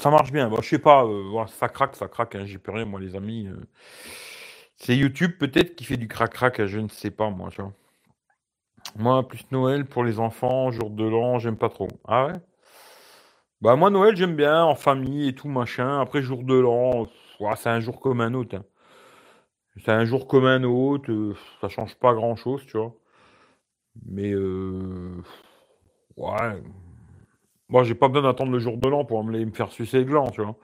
Ça marche bien. Bon, je sais pas, euh, ça craque, ça craque. Hein, J'y peux rien, moi, les amis. euh. C'est YouTube peut-être qui fait du crac-crac, je ne sais pas, moi. Tu. Moi, plus Noël pour les enfants, jour de l'an, j'aime pas trop. Ah ouais? Bah, moi, Noël, j'aime bien, en famille et tout, machin. Après, jour de l'an, c'est un jour comme un autre. hein. C'est un jour comme un autre, euh, ça change pas grand-chose, tu vois. Mais, ouais. Moi, j'ai pas besoin d'attendre le jour de l'an pour me, les- faire sucer le gland, tu vois.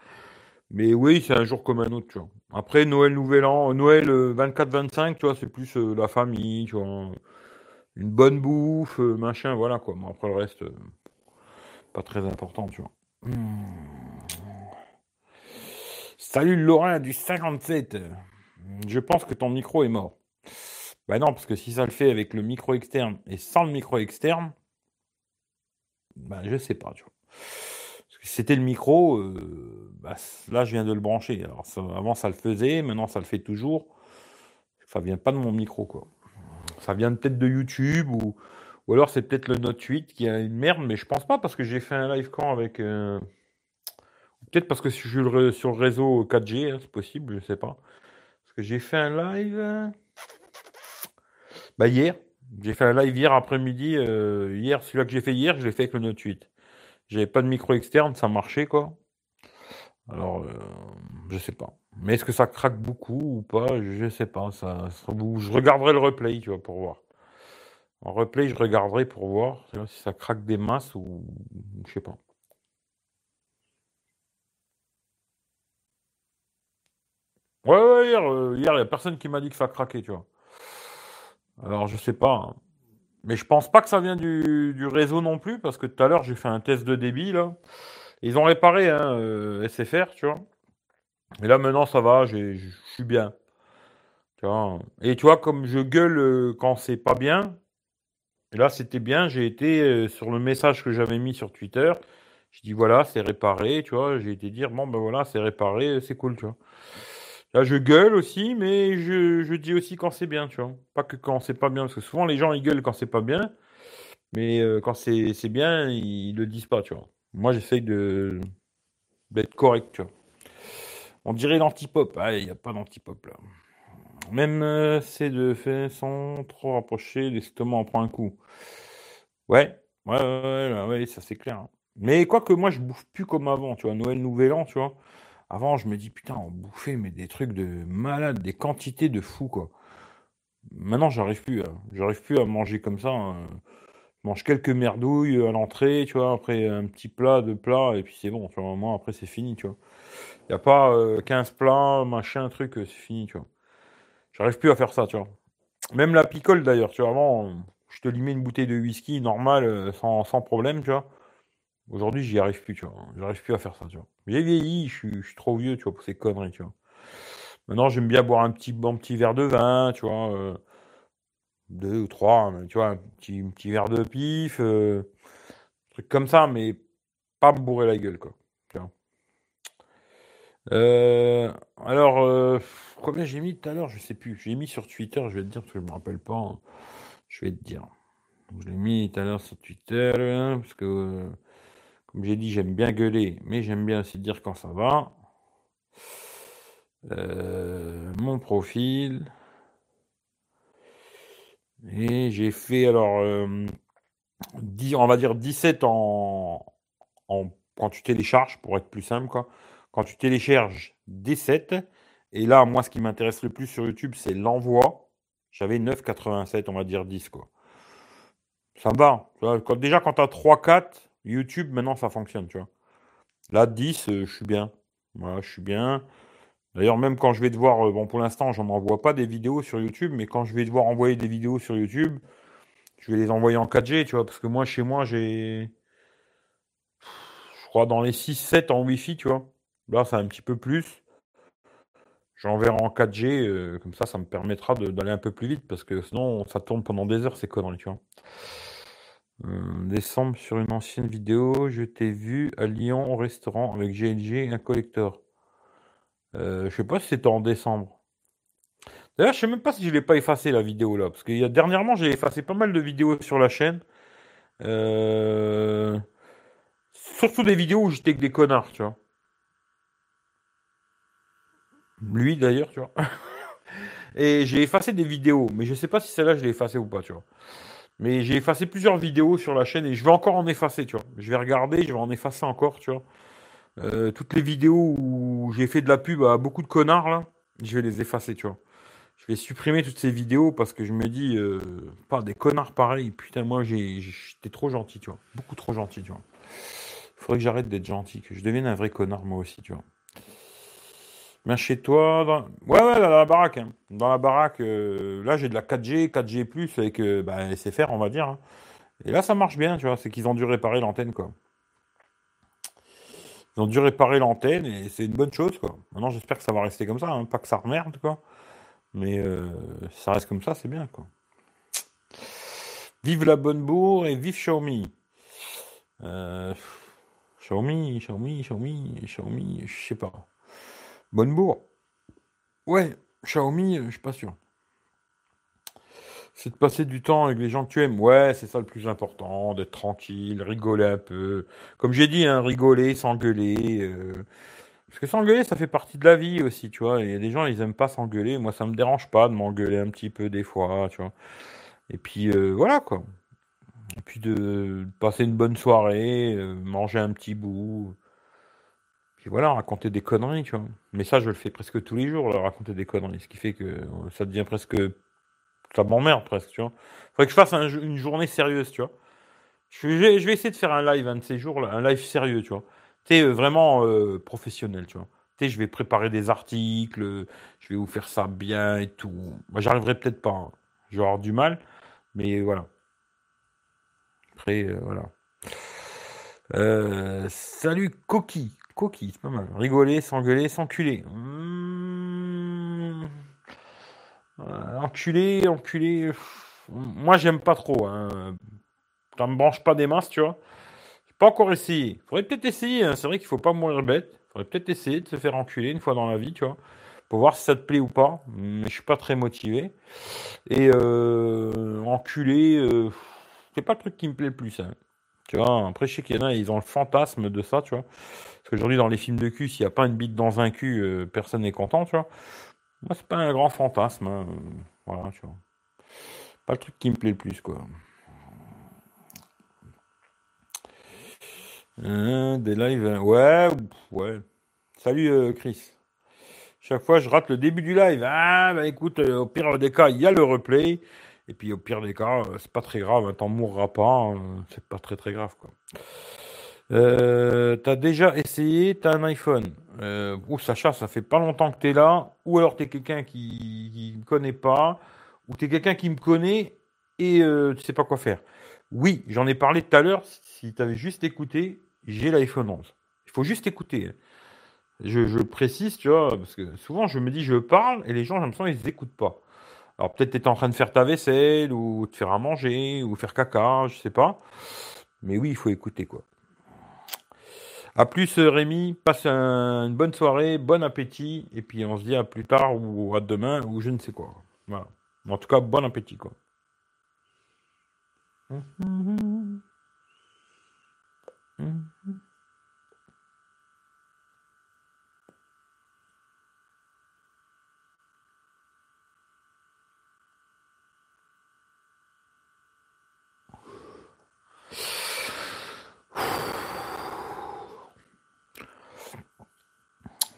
Mais oui, c'est un jour comme un autre, tu vois. Après, Noël, Nouvel An, Noël 24-25, tu vois, c'est plus euh, la famille, tu vois. Une bonne bouffe, euh, machin, voilà, quoi. Après, le reste, euh, pas très important, tu vois. Hmm. Salut Laurent du 57. Je pense que ton micro est mort. Bah non, parce que si ça le fait avec le micro externe et sans le micro externe, bah je sais pas, tu vois. C'était le micro, euh, bah, là je viens de le brancher. Alors avant ça le faisait, maintenant ça le fait toujours. Ça vient pas de mon micro, quoi. Ça vient peut-être de YouTube ou, ou alors c'est peut-être le Note 8 qui a une merde, mais je pense pas parce que j'ai fait un live quand avec. euh, Peut-être parce que je suis sur le réseau 4G, hein, c'est possible, je sais pas. Parce que j'ai fait un live. Bah hier, j'ai fait un live hier après-midi. euh, hier, celui-là que j'ai fait hier, je l'ai fait avec le Note 8. J'avais pas de micro externe, ça marchait quoi. Alors, euh, je sais pas. Mais est-ce que ça craque beaucoup ou pas? Je sais pas. Ça, je regarderai le replay, tu vois, pour voir. En replay, je regarderai pour voir si ça craque des masses ou je sais pas. Ouais, ouais, hier, euh, hier, il y a personne qui m'a dit que ça craquait, tu vois. Alors, je sais pas. hein. Mais je pense pas que ça vient du, réseau non plus, parce que tout à l'heure, j'ai fait un test de débit, là. Ils ont réparé, hein, euh, SFR, tu vois. Et là, maintenant, ça va, je suis bien. Vois. Et tu vois, comme je gueule euh, quand c'est pas bien, et là, c'était bien, j'ai été euh, sur le message que j'avais mis sur Twitter. Je dis, voilà, c'est réparé, tu vois. J'ai été dire, bon, ben voilà, c'est réparé, c'est cool, tu vois. Là, je gueule aussi, mais je, dis aussi quand c'est bien, tu vois. Pas que quand c'est pas bien, parce que souvent, les gens, ils gueulent quand c'est pas bien. Mais euh, quand c'est bien, ils le disent pas, tu vois. Moi, j'essaye de d'être correct, tu vois. On dirait l'antipop. Ah, il n'y a pas d'antipop là. Même euh, ces deux faits sont trop rapprochés, l'estomac en prend un coup. Ouais, ouais, ouais, ouais, ça c'est clair. hein. Mais quoique moi, je bouffe plus comme avant, tu vois. Noël, Nouvel An, tu vois. Avant, je me dis, putain, on bouffait mais des trucs de malade, des quantités de fou, quoi. Maintenant, j'arrive plus, hein. J'arrive plus à manger comme ça. hein. Je mange quelques merdouilles à l'entrée, tu vois, après un petit plat, deux plats, et puis c'est bon, tu après c'est fini, tu vois. Il n'y a pas euh, 15 plats, machin, truc, euh, c'est fini, tu vois. J'arrive plus à faire ça, tu vois. Même la picole, d'ailleurs, tu vois, avant, euh, je te limais une bouteille de whisky normale, euh, sans, sans problème, tu vois. Aujourd'hui, j'y arrive plus, tu vois. J'arrive plus à faire ça, tu vois. J'ai vieilli, je suis, trop vieux, tu vois, pour ces conneries, tu vois. Maintenant, j'aime bien boire un petit, bon petit verre de vin, tu vois. euh, deux ou trois, tu vois, un petit, un petit verre de pif, euh, truc comme ça, mais pas me bourrer la gueule, quoi. Euh, alors, combien j'ai mis tout à l'heure, je sais plus. J'ai mis sur Twitter, je vais te dire parce que je me rappelle pas. hein. Je vais te dire. Je l'ai mis tout à l'heure sur Twitter, hein, parce que, comme j'ai dit, j'aime bien gueuler, mais j'aime bien aussi dire quand ça va. Euh, mon profil. Et j'ai fait alors euh, 10 on va dire 17 en, en quand tu télécharges pour être plus simple quoi. Quand tu télécharges des 7 et là moi ce qui m'intéresse le plus sur YouTube c'est l'envoi. J'avais 9,87 on va dire 10 quoi. Ça va. Déjà quand tu as 3 4 YouTube maintenant ça fonctionne, tu vois. Là 10 euh, je suis bien. Voilà, je suis bien. D'ailleurs, même quand je vais devoir, euh, bon, pour l'instant, je n'envoie pas des vidéos sur YouTube, mais quand je vais devoir envoyer des vidéos sur YouTube, je vais les envoyer en 4G, tu vois, parce que moi, chez moi, j'ai, je crois, dans les 6-7 en Wi-Fi, tu vois. Là, c'est un petit peu plus. J'enverrai en 4G, euh, comme ça, ça me permettra d'aller un peu plus vite, parce que sinon, ça tourne pendant des heures, ces conneries, tu vois. Décembre, sur une ancienne vidéo, je t'ai vu à Lyon au restaurant avec GLG un collector. Euh, je sais pas si c'était en décembre. D'ailleurs, je sais même pas si je l'ai pas effacé la vidéo là, parce a dernièrement j'ai effacé pas mal de vidéos sur la chaîne. Euh, Surtout des vidéos où j'étais avec des connards, tu vois. Lui d'ailleurs, tu vois. <laughs> Et j'ai effacé des vidéos, mais je sais pas si celle-là je l'ai effacée ou pas, tu vois. Mais j'ai effacé plusieurs vidéos sur la chaîne et je vais encore en effacer, tu vois. Je vais regarder, je vais en effacer encore, tu vois. Euh, toutes les vidéos où j'ai fait de la pub à beaucoup de connards, là, je vais les effacer, tu vois. Je vais supprimer toutes ces vidéos parce que je me dis, euh, pas des connards pareils. Putain, moi, j'étais trop gentil, tu vois. Beaucoup trop gentil, tu vois. Il faudrait que j'arrête d'être gentil, que je devienne un vrai connard, moi aussi, tu vois. Mais chez toi, dans... ouais, ouais, dans la baraque. Hein. Dans la baraque, euh, là, j'ai de la 4G, 4G+, avec euh, bah, SFR, on va dire. Hein. Et là, ça marche bien, tu vois. C'est qu'ils ont dû réparer l'antenne, quoi. Ils ont dû réparer l'antenne et c'est une bonne chose, quoi. Maintenant, j'espère que ça va rester comme ça, hein. pas que ça remerde, quoi. Mais euh, ça reste comme ça, c'est bien, quoi. Vive la bonne bourre et vive Xiaomi. Euh, Xiaomi, Xiaomi, Xiaomi, Xiaomi, je sais pas. Bonne bourre. Ouais, Xiaomi, je suis pas sûr. C'est de passer du temps avec les gens que tu aimes. Ouais, c'est ça le plus important, d'être tranquille, rigoler un peu. Comme j'ai dit, hein, rigoler, s'engueuler. Euh, parce que s'engueuler, ça fait partie de la vie aussi, tu vois. Il y a des gens, ils aiment pas s'engueuler. Moi, ça me dérange pas de m'engueuler un petit peu des fois, tu vois. Et puis, euh, voilà, quoi. Et puis de passer une bonne soirée, euh, manger un petit bout. Puis voilà, raconter des conneries, tu vois. Mais ça, je le fais presque tous les jours, raconter des conneries. Ce qui fait que ça devient presque ça m'emmerde presque, tu vois. Faudrait que je fasse une journée sérieuse, tu vois. Je vais, essayer de faire un live un de ces jours, un live sérieux, tu vois. Tu sais, euh, vraiment euh, professionnel, tu vois. Tu sais, je vais préparer des articles, je vais vous faire ça bien et tout. Moi, j'arriverai peut-être pas. Hein. Je vais avoir du mal, mais voilà. Après, euh, voilà. salut Coquille. Coquille, c'est pas mal. Rigoler, s'engueuler, s'enculer. Mmh. Euh, enculé, enculé. Moi, j'aime pas trop. Hein. Ça me branche pas des masses, tu vois. J'ai pas encore essayé. Faudrait peut-être essayer. Hein. C'est vrai qu'il faut pas mourir bête. Faudrait peut-être essayer de se faire enculer une fois dans la vie, tu vois. Pour voir si ça te plaît ou pas. Mais je suis pas très motivé. Et euh, enculé, euh, c'est pas le truc qui me plaît le plus. Hein. Tu vois, après, je sais qu'il y en a, ils ont le fantasme de ça, tu vois. Qu'aujourd'hui, dans les films de cul, s'il n'y a pas une bite dans un cul, euh, personne n'est content, tu vois. Moi, c'est pas un grand fantasme. Hein. Voilà, tu vois. Pas le truc qui me plaît le plus, quoi. Hein, des lives. Hein. Ouais, ouais. Salut euh, Chris. Chaque fois, je rate le début du live. Ah, bah écoute, euh, au pire des cas, il y a le replay. Et puis au pire des cas, c'est pas très grave. T'en mourras pas. c'est pas très très grave, quoi. Euh, t'as déjà essayé, t'as un iPhone. Euh, oh, Sacha, ça fait pas longtemps que t'es là. Ou alors t'es quelqu'un qui ne me connaît pas. Ou t'es quelqu'un qui me connaît et euh, tu sais pas quoi faire. Oui, j'en ai parlé tout à l'heure. Si t'avais juste écouté, j'ai l'iPhone 11. Il faut juste écouter. Hein. Je, je, précise, tu vois, parce que souvent je me dis je parle et les gens, j'ai l'impression ils n'écoutent pas. Alors peut-être t'es en train de faire ta vaisselle ou de faire à manger ou faire caca, je sais pas. Mais oui, il faut écouter quoi. A plus euh, Rémi, passe une bonne soirée, bon appétit, et puis on se dit à plus tard ou à demain ou je ne sais quoi. Voilà. En tout cas, bon appétit quoi.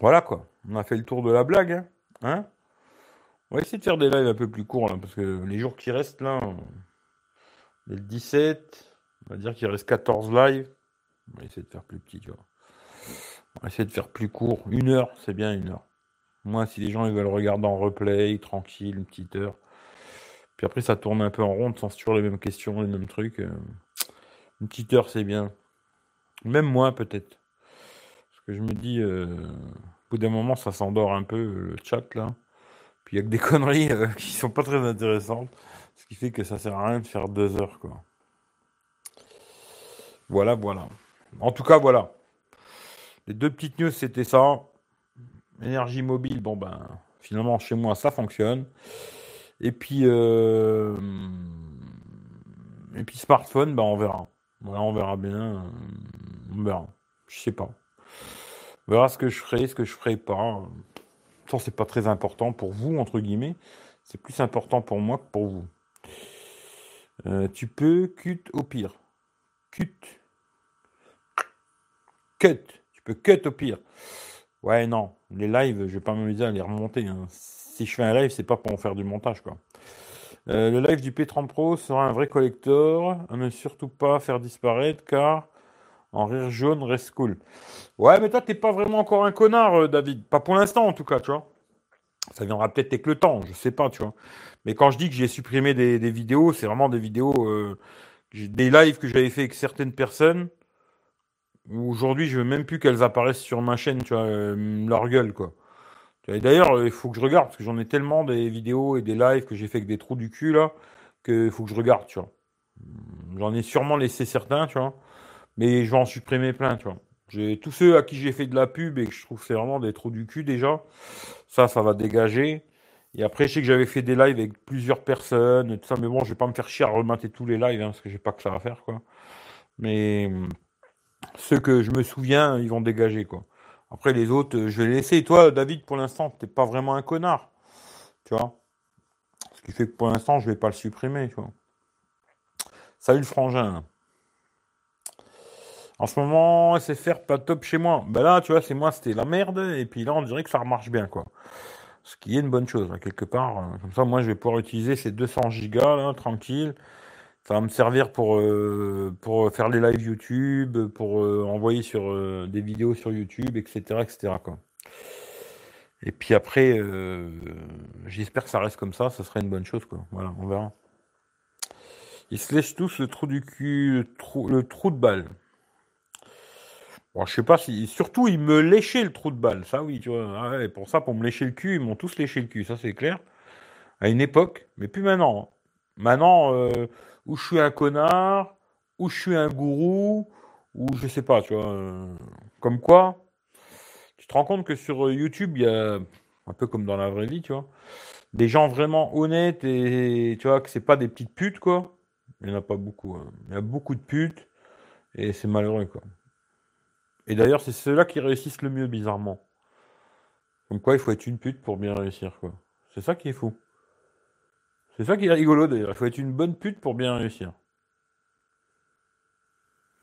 Voilà quoi, on a fait le tour de la blague. Hein, hein? On va essayer de faire des lives un peu plus courts parce que les jours qui restent là, le 17, on va dire qu'il reste 14 lives. On va essayer de faire plus petit, tu vois. On va essayer de faire plus court. Une heure, c'est bien une heure. Moi, si les gens veulent regarder en replay, tranquille, une petite heure. Puis après, ça tourne un peu en rond, sans toujours les mêmes questions, les mêmes trucs. Euh. Une petite heure, c'est bien. Même moins, peut-être. Parce que je me dis, euh, bout d'un moment, ça s'endort un peu, le chat, là. Puis il y a que des <laughs> conneries euh, qui sont pas très intéressantes. Ce qui fait que ça sert à rien de faire deux heures, quoi. Voilà, voilà. En tout cas, voilà. Les deux petites news, c'était ça. Énergie mobile, bon ben, finalement, chez moi, ça fonctionne. Et puis, euh, et puis smartphone, ben, on verra. Voilà, on verra bien. On verra. Je sais pas. Verra ce que je ferai, ce que je ferai pas. Pourtant, c'est pas très important pour vous, entre guillemets. C'est plus important pour moi que pour vous. Euh, tu peux cut au pire. Cut. Cut. Tu peux cut au pire. Ouais, non. Les lives, je vais pas m'amuser à les remonter. Hein. Si je fais un live, c'est pas pour en faire du montage, quoi. Euh, le live du P30 Pro sera un vrai collector. À ne surtout pas faire disparaître, car en rire jaune reste cool. Ouais, mais toi, t'es pas vraiment encore un connard, euh, David. Pas pour l'instant, en tout cas, tu vois. Ça viendra peut-être avec le temps, je sais pas, tu vois. Mais quand je dis que j'ai supprimé des, vidéos, c'est vraiment des vidéos, euh, des lives que j'avais fait avec certaines personnes. Aujourd'hui, je veux même plus qu'elles apparaissent sur ma chaîne, tu vois, euh, leur gueule, quoi. D'ailleurs, il faut que je regarde, parce que j'en ai tellement des vidéos et des lives que j'ai fait avec des trous du cul, là, qu'il faut que je regarde, tu vois. J'en ai sûrement laissé certains, tu vois. Mais je vais en supprimer plein, tu vois. J'ai tous ceux à qui j'ai fait de la pub et que je trouve que c'est vraiment des trous du cul déjà. Ça, ça va dégager. Et après, je sais que j'avais fait des lives avec plusieurs personnes, tout ça, mais bon, je vais pas me faire chier à remater tous les lives, hein, parce que j'ai pas que ça à faire, quoi. Mais ceux que je me souviens, ils vont dégager, quoi. Après, les autres, je vais les laisser. Et toi, David, pour l'instant, t'es pas vraiment un connard, tu vois. Ce qui fait que pour l'instant, je vais pas le supprimer, tu vois. Salut le frangin. En ce moment, SFR pas top chez moi. Ben là, tu vois, c'est moi, c'était la merde. Et puis là, on dirait que ça remarche bien, quoi. Ce qui est une bonne chose, hein, quelque part. Euh, comme ça, moi, je vais pouvoir utiliser ces 200 gigas, là, tranquille. Ça va me servir pour, euh, pour faire les lives YouTube, pour euh, envoyer sur des vidéos sur YouTube, etc. etc. Quoi. Et puis après, j'espère que ça reste comme ça, ce serait une bonne chose. Quoi. Voilà, on verra. Ils se lèchent tous le trou du cul, le trou de balle. Je sais pas si. Surtout, ils me léchaient le trou de balle. Ça, oui, tu vois. Ah pour ça, pour me lécher le cul, ils m'ont tous léché le cul. Ça, c'est clair. À une époque, mais plus maintenant. Maintenant, euh, où je suis un connard, où je suis un gourou, ou je sais pas, tu vois. Euh, comme quoi, tu te rends compte que sur euh, YouTube, il y a, un peu comme dans la vraie vie, tu vois, des gens vraiment honnêtes et tu vois, que c'est pas des petites putes, quoi. Il n'y en a pas beaucoup. Hein. Il y a beaucoup de putes et c'est malheureux, quoi. Et d'ailleurs, c'est ceux-là qui réussissent le mieux, bizarrement. Comme quoi, il faut être une pute pour bien réussir, quoi. C'est ça qui est fou. C'est ça qui est rigolo, d'ailleurs. Il faut être une bonne pute pour bien réussir.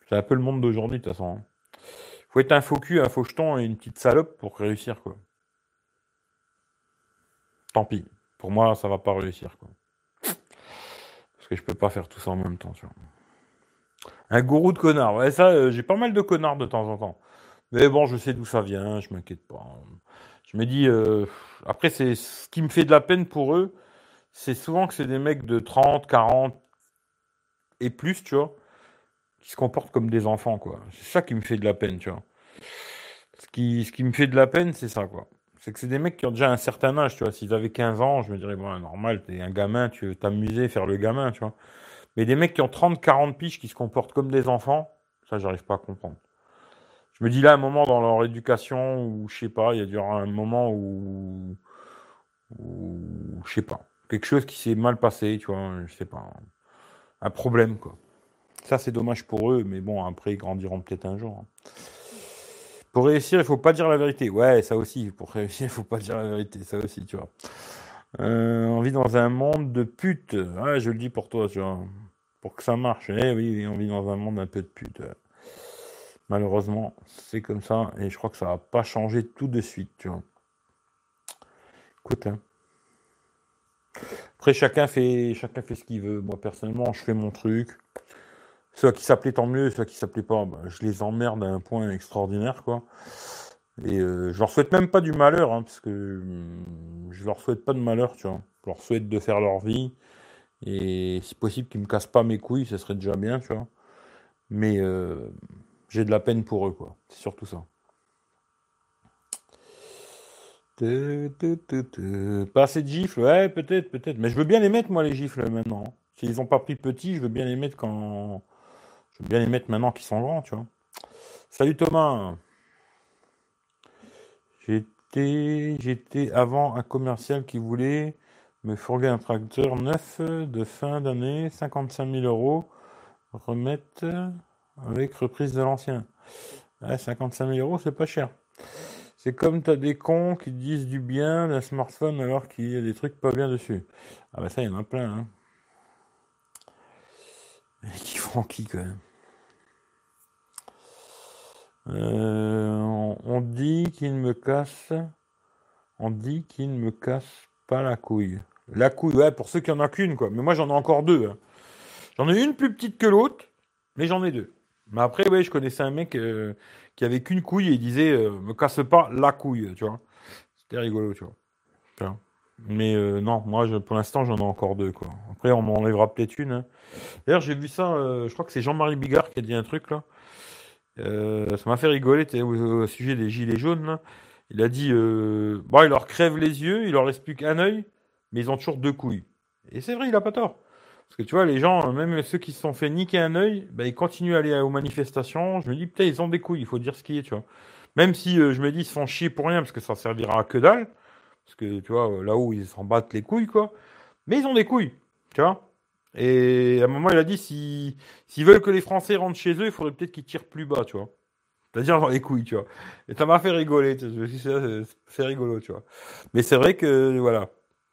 C'est un peu le monde d'aujourd'hui, de toute façon. Il hein. faut être un faux cul, un faux jeton et une petite salope pour réussir, quoi. Tant pis. Pour moi, ça va pas réussir, quoi. Parce que je peux pas faire tout ça en même temps, tu vois. Un gourou de connard. Ça, euh, j'ai pas mal de connards de temps en temps. Mais bon, je sais d'où ça vient, je m'inquiète pas. Je me dis, euh, après, c'est ce qui me fait de la peine pour eux, c'est souvent que c'est des mecs de 30, 40 et plus, tu vois, qui se comportent comme des enfants, quoi. C'est ça qui me fait de la peine, tu vois. Ce qui, ce qui me fait de la peine, c'est ça, quoi. C'est que c'est des mecs qui ont déjà un certain âge, tu vois. S'ils avaient 15 ans, je me dirais, bon, normal, t'es un gamin, tu veux t'amuser, faire le gamin, tu vois. Mais des mecs qui ont 30, 40 piges qui se comportent comme des enfants, ça, j'arrive pas à comprendre. Je me dis là, un moment dans leur éducation, ou je sais pas, il y a dû un moment où, où je sais pas, quelque chose qui s'est mal passé, tu vois, je sais pas, un problème, quoi. Ça, c'est dommage pour eux, mais bon, après, ils grandiront peut-être un jour. Hein. Pour réussir, il faut pas dire la vérité. Ouais, ça aussi, pour réussir, il faut pas dire la vérité, ça aussi, tu vois. Euh, on vit dans un monde de putes. Ouais, je le dis pour toi, tu vois. Pour que ça marche. Eh oui, on vit dans un monde un peu de putes. Malheureusement, c'est comme ça. Et je crois que ça va pas changer tout de suite, tu vois. Écoute, hein. Après, chacun fait, chacun fait ce qu'il veut. Moi, personnellement, je fais mon truc. Ceux qui s'appelaient, tant mieux. Ceux qui s'appelaient pas, bah, je les emmerde à un point extraordinaire, quoi. Et euh, je leur souhaite même pas du malheur, hein, parce que hum, je leur souhaite pas de malheur, tu vois. Je leur souhaite de faire leur vie. Et si possible qu'ils me cassent pas mes couilles, ce serait déjà bien, tu vois. Mais euh, j'ai de la peine pour eux, quoi. C'est surtout ça. Pas assez de gifles, ouais, peut-être, peut-être. Mais je veux bien les mettre, moi, les gifles, maintenant. S'ils n'ont pas pris petit, je veux bien les mettre quand. Je veux bien les mettre maintenant qu'ils sont grands, tu vois. Salut Thomas. J'étais, j'étais avant un commercial qui voulait me fourguer un tracteur neuf de fin d'année, 55 000 euros, remettre avec reprise de l'ancien. 55 000 euros, c'est pas cher. C'est comme t'as des cons qui disent du bien d'un smartphone alors qu'il y a des trucs pas bien dessus. Ah bah ça, il y en a plein. Hein. <laughs> Qui font quand même euh, on, dit qu'il me casse. On dit qu'il me casse pas la couille. La couille, ouais, pour ceux qui en ont qu'une, quoi. Mais moi, j'en ai encore deux. Hein. J'en ai une plus petite que l'autre, mais j'en ai deux. Mais après, ouais, je connaissais un mec euh, qui avait qu'une couille et il disait euh, me casse pas la couille, tu vois. C'était rigolo, tu vois. Mais non, moi, pour l'instant, j'en ai encore deux, quoi. Après, on m'enlèvera peut-être une. Hein. D'ailleurs, j'ai vu ça, je crois que c'est Jean-Marie Bigard qui a dit un truc, là. Euh, ça m'a fait rigoler au, sujet des gilets jaunes. Il a dit euh, bon, il leur crève les yeux, il leur reste plus qu'un œil, mais ils ont toujours deux couilles. Et c'est vrai, il a pas tort. Parce que tu vois, les gens, même ceux qui se sont fait niquer un œil, bah, ils continuent à aller aux manifestations. Je me dis, putain, ils ont des couilles, il faut dire ce qui est, tu vois. Même si euh, je me dis, ils se font chier pour rien, parce que ça servira à que dalle. Parce que, tu vois, là-haut, ils s'en battent les couilles, quoi. Mais ils ont des couilles, tu vois. Et à un moment, il a dit s'ils veulent que les Français rentrent chez eux, il faudrait peut-être qu'ils tirent plus bas, tu vois. C'est-à-dire dans les couilles, tu vois. Et ça m'a fait rigoler, c'est rigolo, tu vois. Mais c'est vrai que, voilà,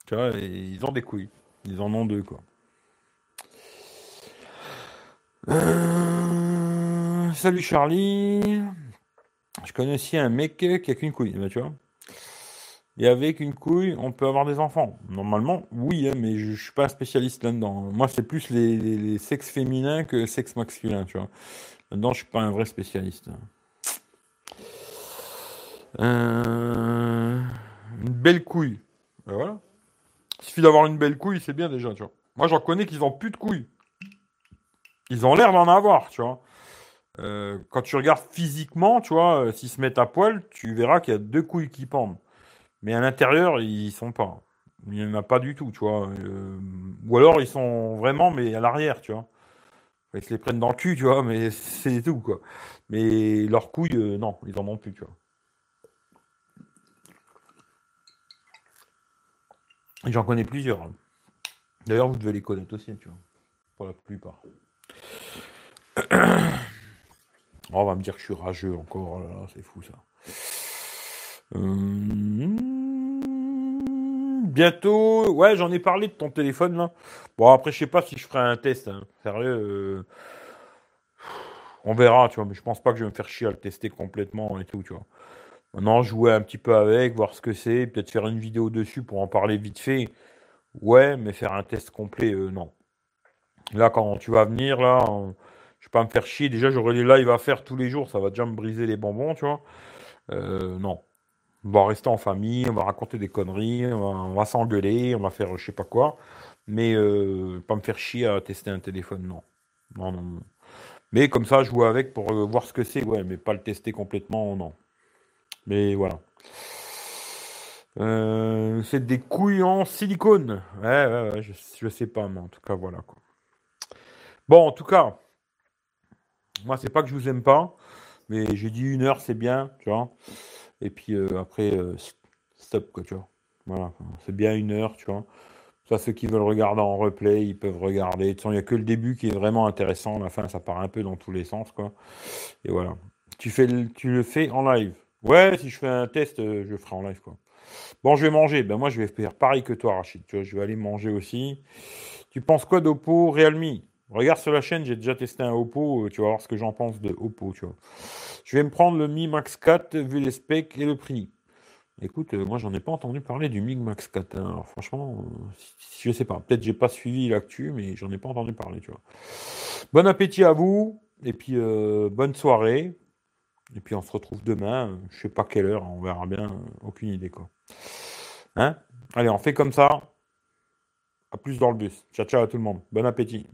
tu vois, ils ont des couilles. Ils en ont deux, quoi. Euh, salut Charlie. Je connais aussi un mec qui a qu'une couille, bah, tu vois. Et avec une couille, on peut avoir des enfants. Normalement, oui, hein, mais je, ne suis pas spécialiste là-dedans. Moi, c'est plus les, sexes féminins que sexes masculins, tu vois. Là-dedans, je suis pas un vrai spécialiste. Euh, une belle couille. Ben voilà. Il suffit d'avoir une belle couille, c'est bien déjà, tu vois. Moi, j'en connais qui ont plus de couilles. Ils ont l'air d'en avoir, tu vois. Euh, quand tu regardes physiquement, tu vois, euh, s'ils se mettent à poil, tu verras qu'il y a deux couilles qui pendent. Mais à l'intérieur, ils sont pas. Il n'y en a pas du tout, tu vois. Euh, ou alors ils sont vraiment, mais à l'arrière, tu vois. Ils se les prennent dans le cul, tu vois, mais <laughs> c'est tout, quoi. Mais leurs couilles, euh, non, ils en ont plus, tu vois. J'en connais plusieurs. D'ailleurs, vous devez les connaître aussi, tu vois. Pour la plupart. <coughs> Oh, on va me dire que je suis rageux encore, c'est fou ça. Euh, bientôt, ouais, j'en ai parlé de ton téléphone là. Bon, après, je sais pas si je ferai un test. Hein. Sérieux, euh, on verra, tu vois. Mais je pense pas que je vais me faire chier à le tester complètement et tout, tu vois. Maintenant, jouer un petit peu avec, voir ce que c'est, peut-être faire une vidéo dessus pour en parler vite fait. Ouais, mais faire un test complet, euh, non. Là, quand tu vas venir, là, je vais pas me faire chier. Déjà, j'aurai les lives à faire tous les jours, ça va déjà me briser les bonbons, tu vois. non. On va rester en famille, on va raconter des conneries, on va, s'engueuler, on va faire je sais pas quoi. Mais euh, pas me faire chier à tester un téléphone, non. Mais comme ça, jouer avec pour euh, voir ce que c'est, ouais, mais pas le tester complètement, non. Mais voilà. Euh, c'est des couilles en silicone. Je, je sais pas, mais en tout cas, voilà. Bon, en tout cas, moi, c'est pas que je vous aime pas, mais j'ai dit une heure, c'est bien, tu vois. Et puis euh, après, euh, stop, quoi, tu vois. Voilà, c'est bien une heure, tu vois. Ceux qui veulent regarder en replay, ils peuvent regarder. Il n'y a que le début qui est vraiment intéressant. La fin, ça part un peu dans tous les sens, quoi. Et voilà. Tu, fais le, tu le fais en live. Ouais, si je fais un test, euh, je le ferai en live, quoi. Bon, je vais manger. Ben, moi, je vais faire pareil que toi, Rachid. Tu vois, je vais aller manger aussi. Tu penses quoi d'Oppo Realme? Regarde sur la chaîne, j'ai déjà testé un Oppo. Tu vas voir ce que j'en pense de Oppo, tu vois. Je vais me prendre le Mi Max 4 vu les specs et le prix. Écoute, euh, moi j'en ai pas entendu parler du Mi Max 4. Hein. Alors franchement, euh, je sais pas. Peut-être j'ai pas suivi l'actu, mais j'en ai pas entendu parler, tu vois. Bon appétit à vous, et puis euh, bonne soirée. Et puis on se retrouve demain, je sais pas quelle heure, on verra bien, aucune idée quoi. Hein? Allez, on fait comme ça. À plus dans le bus. Ciao ciao à tout le monde. Bon appétit.